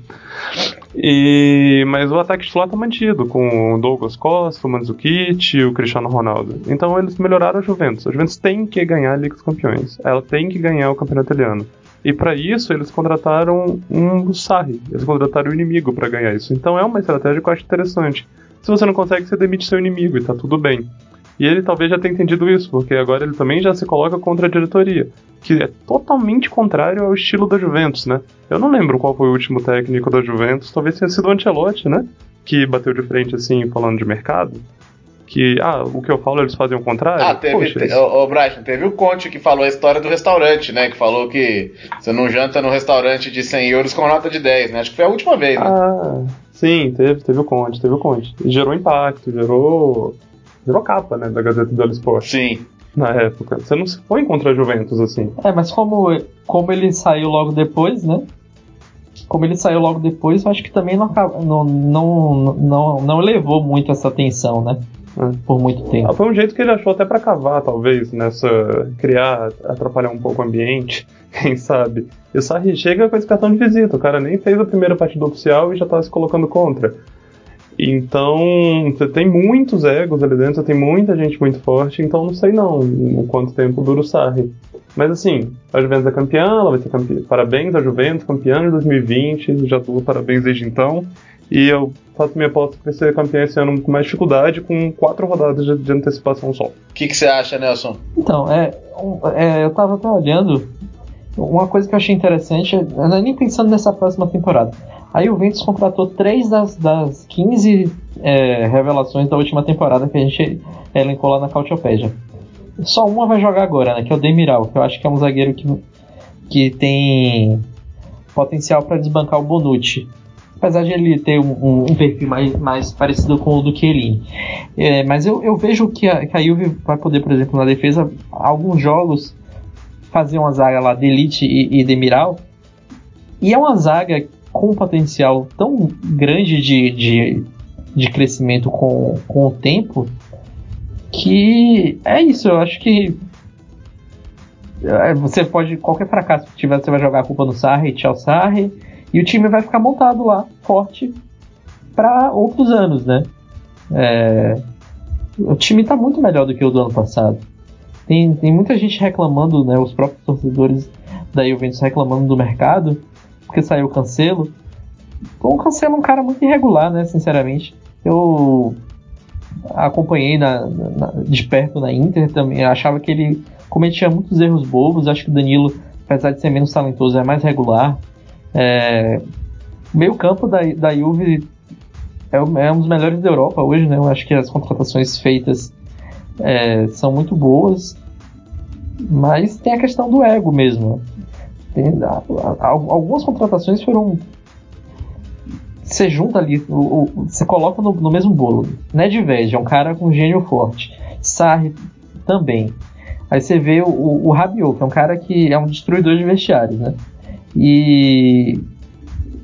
E, mas o ataque titular tá mantido, com o Douglas Costa, o Mandzukic e o Cristiano Ronaldo. Então eles melhoraram a Juventus. A Juventus tem que ganhar a Liga dos Campeões. Ela tem que ganhar o Campeonato Italiano. E para isso eles contrataram um Sarri. Eles contrataram o inimigo para ganhar isso. Então é uma estratégia que eu acho interessante. Se você não consegue, você demite seu inimigo e tá tudo bem. E ele talvez já tenha entendido isso, porque agora ele também já se coloca contra a diretoria, que é totalmente contrário ao estilo da Juventus, né? Eu não lembro qual foi o último técnico da Juventus, talvez tenha sido o Ancelotti, né? que bateu de frente assim, falando de mercado, que, ah, o que eu falo eles fazem o contrário. Ah, teve, Poxa, te, ô, ô Brian, teve o Conte que falou a história do restaurante, né? Que falou que você não janta no restaurante de 100 euros com nota de 10, né? Acho que foi a última vez, né? Ah, sim, teve, teve o Conte, teve o Conte. E gerou impacto, gerou. Gerou capa, né, da Gazeta do Esporte Sim. na época. Você não se foi contra a Juventus, assim. É, mas como, como ele saiu logo depois, né? Como ele saiu logo depois, eu acho que também não, não, não, não, não elevou muito essa atenção, né? Por muito tempo. Ah, Foi um jeito que ele achou até pra cavar, talvez, nessa. criar, atrapalhar um pouco o ambiente, quem sabe. E o Sarri chega com esse cartão de visita, o cara nem fez a primeira partida oficial e já tá se colocando contra. Então, você tem muitos egos ali dentro, você tem muita gente muito forte, então não sei não o quanto tempo dura o Sarri. Mas assim, a Juventus é campeã, ela vai ser campeã. Parabéns à Juventus, campeã de 2020, já dou parabéns desde então. E eu faço minha aposta que vai ser campeã esse ano com mais dificuldade, com quatro rodadas de, de antecipação só. O que você acha, Nelson? Então, é, é, eu tava até olhando. Uma coisa que eu achei interessante, eu não é nem pensando nessa próxima temporada. A Juventus contratou três das, das 15 é, revelações da última temporada que a gente elencou lá na Cautiopédia. Só uma vai jogar agora, né? Que é o Demiral, que eu acho que é um zagueiro que, que tem potencial para desbancar o Bonucci. Apesar de ele ter um, um- perfil mais, mais parecido com o do Chiellini. É, mas eu, eu vejo que a, que a Juve vai poder, por exemplo, na defesa, alguns jogos, fazer uma zaga lá de Elite e, e Demiral. E é uma zaga com um potencial tão grande de, de, de crescimento com, com o tempo que é isso. Eu acho que é, você pode, qualquer fracasso que tiver, você vai jogar a culpa no Sarri, tchau Sarri, e o time vai ficar montado lá, forte, para outros anos, né? É, o time está muito melhor do que o do ano passado. Tem, tem muita gente reclamando, né? Os próprios torcedores da Juventus reclamando do mercado, porque saiu o Cancelo. O Cancelo é um cara muito irregular, né? Sinceramente. Eu acompanhei na, na- de perto na Inter também. Eu achava que ele cometia muitos erros bobos. Acho que o Danilo, apesar de ser menos talentoso, é mais regular. É, meio campo da, da Juve é, um- é um dos melhores da Europa hoje, né? Eu acho que as contratações feitas é, são muito boas, mas tem a questão do ego mesmo. Tem, a- a- algumas contratações foram. Você junta ali, o, o- você coloca no, no mesmo bolo. Nedved é um cara com gênio forte. Sarri também. Aí você vê o, o, o Rabiot, que é um cara que é um destruidor de vestiários, né? E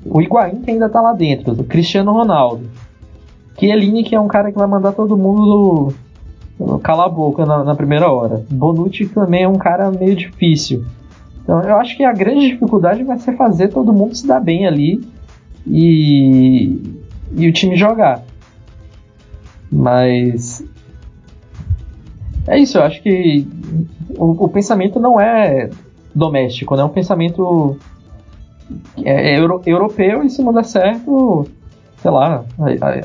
o Higuaín que ainda tá lá dentro, o Cristiano Ronaldo. Chiellini que é um cara que vai mandar todo mundo calar a boca na, na primeira hora. Bonucci também é um cara meio difícil. Então eu acho que a grande dificuldade vai ser fazer todo mundo se dar bem ali e, e o time jogar. Mas é isso, eu acho que o, o pensamento não é doméstico, né? É um pensamento é, é euro- europeu e se não der certo, sei lá, a- a-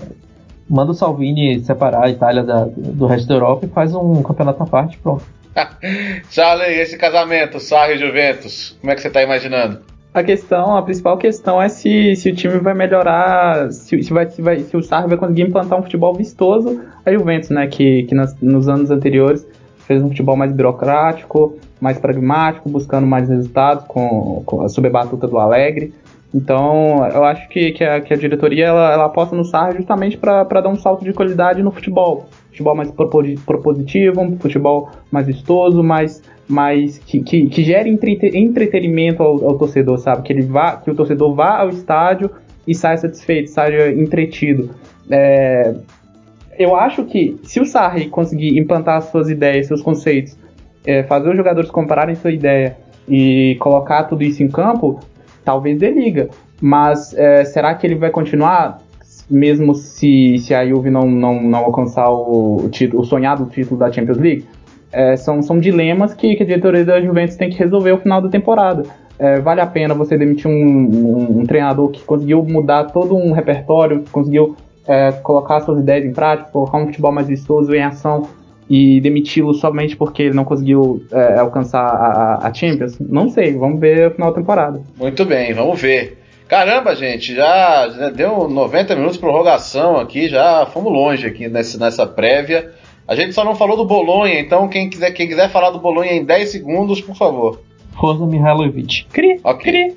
manda o Salvini separar a Itália da- do resto da Europa e faz um campeonato à parte, pronto. Charlie, esse casamento, Sarri e Juventus, como é que você tá imaginando? A questão, a principal questão é se, se o time vai melhorar, se, se, vai, se, vai, se o Sarri vai conseguir implantar um futebol vistoso a Juventus, né? Que, que nas- nos anos anteriores fez um futebol mais burocrático, mais pragmático, buscando mais resultados com, com, sob a batuta do Alegre. Então, eu acho que, que, a, que a diretoria ela, ela aposta no Sarri justamente para dar um salto de qualidade no futebol. Futebol mais propo- propositivo, um futebol mais vistoso, mais, mais que, que, que gere entrete- entretenimento ao, ao torcedor, sabe? Que, ele vá, que o torcedor vá ao estádio e saia satisfeito, saia entretido. É, eu acho que se o Sarri conseguir implantar suas ideias, seus conceitos, é, fazer os jogadores compararem sua ideia e colocar tudo isso em campo, talvez dê liga. Mas é, será que ele vai continuar, mesmo se, se a Juve não, não, não alcançar o, título, o sonhado título da Champions League? É, são, são dilemas que, que a diretoria da Juventus tem que resolver no final da temporada. É, vale a pena você demitir um, um, um treinador que conseguiu mudar todo um repertório, que conseguiu é, colocar suas ideias em prática, colocar um futebol mais vistoso em ação e demiti-lo somente porque ele não conseguiu é, alcançar a, a, Champions? Não sei, vamos ver no final da temporada. Muito bem, vamos ver. Caramba, gente, já, já deu 90 minutos de prorrogação aqui, já fomos longe aqui nessa, nessa prévia. A gente só não falou do Bolonha, então quem quiser, quem quiser falar do Bolonha em 10 segundos, por favor. Forza Mihailovic. Cri, Ok. cri.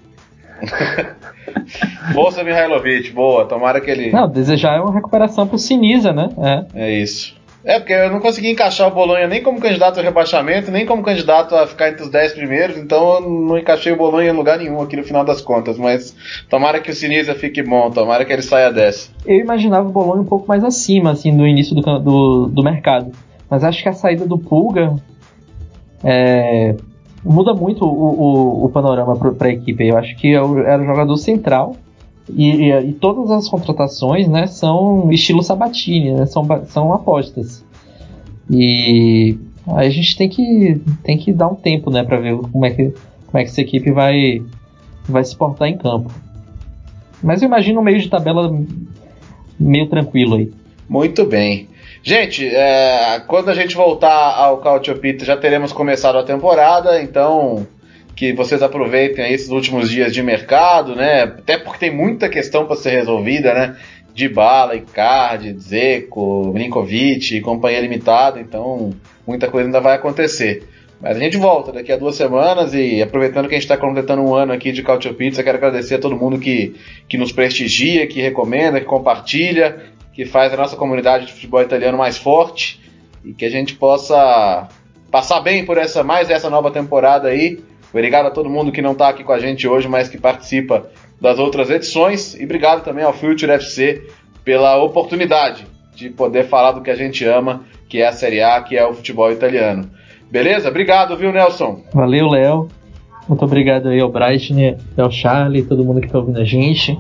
Força Mihailovic, boa, tomara que ele. Não, desejar é uma recuperação pro Sinisa, né? É. É isso. É, porque eu não consegui encaixar o Bolonha nem como candidato ao rebaixamento, nem como candidato a ficar entre os 10 primeiros, então eu não encaixei o Bolonha em lugar nenhum aqui no final das contas. Mas tomara que o Sinisa fique bom, tomara que ele saia dessa. Eu imaginava o Bolonha um pouco mais acima, assim, do início do, do, do mercado. Mas acho que a saída do Pulga é, muda muito o, o, o panorama para a equipe. Eu acho que é era o jogador central e, e- todas as contratações né, são estilo Sabatini, né, são, são apostas. E aí a gente tem que, tem que dar um tempo né, para ver como é, que, como é que essa equipe vai, vai se portar em campo. Mas eu imagino um meio de tabela meio tranquilo aí. Muito bem. Gente, é, quando a gente voltar ao Cautio Pizza, já teremos começado a temporada, então que vocês aproveitem esses últimos dias de mercado, né? Até porque tem muita questão para ser resolvida, né? De bala, Icardi, Zeco, Milinkovic e companhia limitada, então muita coisa ainda vai acontecer. Mas a gente volta daqui a duas semanas e aproveitando que a gente está completando um ano aqui de Cautio Pizza, quero agradecer a todo mundo que, que nos prestigia, que recomenda, que compartilha, que faz a nossa comunidade de futebol italiano mais forte e que a gente possa passar bem por essa mais essa nova temporada aí. Obrigado a todo mundo que não está aqui com a gente hoje, mas que participa das outras edições e obrigado também ao Future FC pela oportunidade de poder falar do que a gente ama, que é a Série A, que é o futebol italiano. Beleza? Obrigado, viu, Nelson? Valeu, Léo. Muito obrigado aí ao Bright, ao Charlie, todo mundo que tá ouvindo a gente.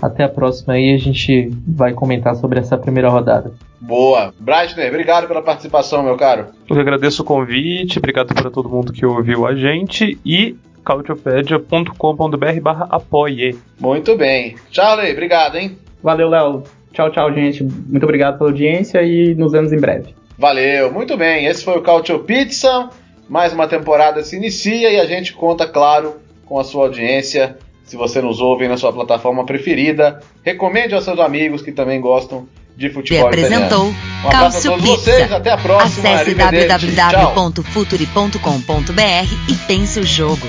Até a próxima aí, a gente vai comentar sobre essa primeira rodada. Boa. Breitner, obrigado pela participação, meu caro. Eu agradeço o convite, obrigado para todo mundo que ouviu a gente e cautiopedia.com.br barra apoie. Muito bem. Charlie, obrigado, hein? Valeu, Léo. Tchau, tchau, gente. Muito obrigado pela audiência e nos vemos em breve. Valeu, muito bem. Esse foi o Cautio Pizza. Mais uma temporada se inicia e a gente conta, claro, com a sua audiência. Se você nos ouve na sua plataforma preferida, recomende aos seus amigos que também gostam de futebol apresentou italiano. Um abraço a todos vocês, Pizza. até a próxima. Acesse www.futuri.com.br e pense o jogo.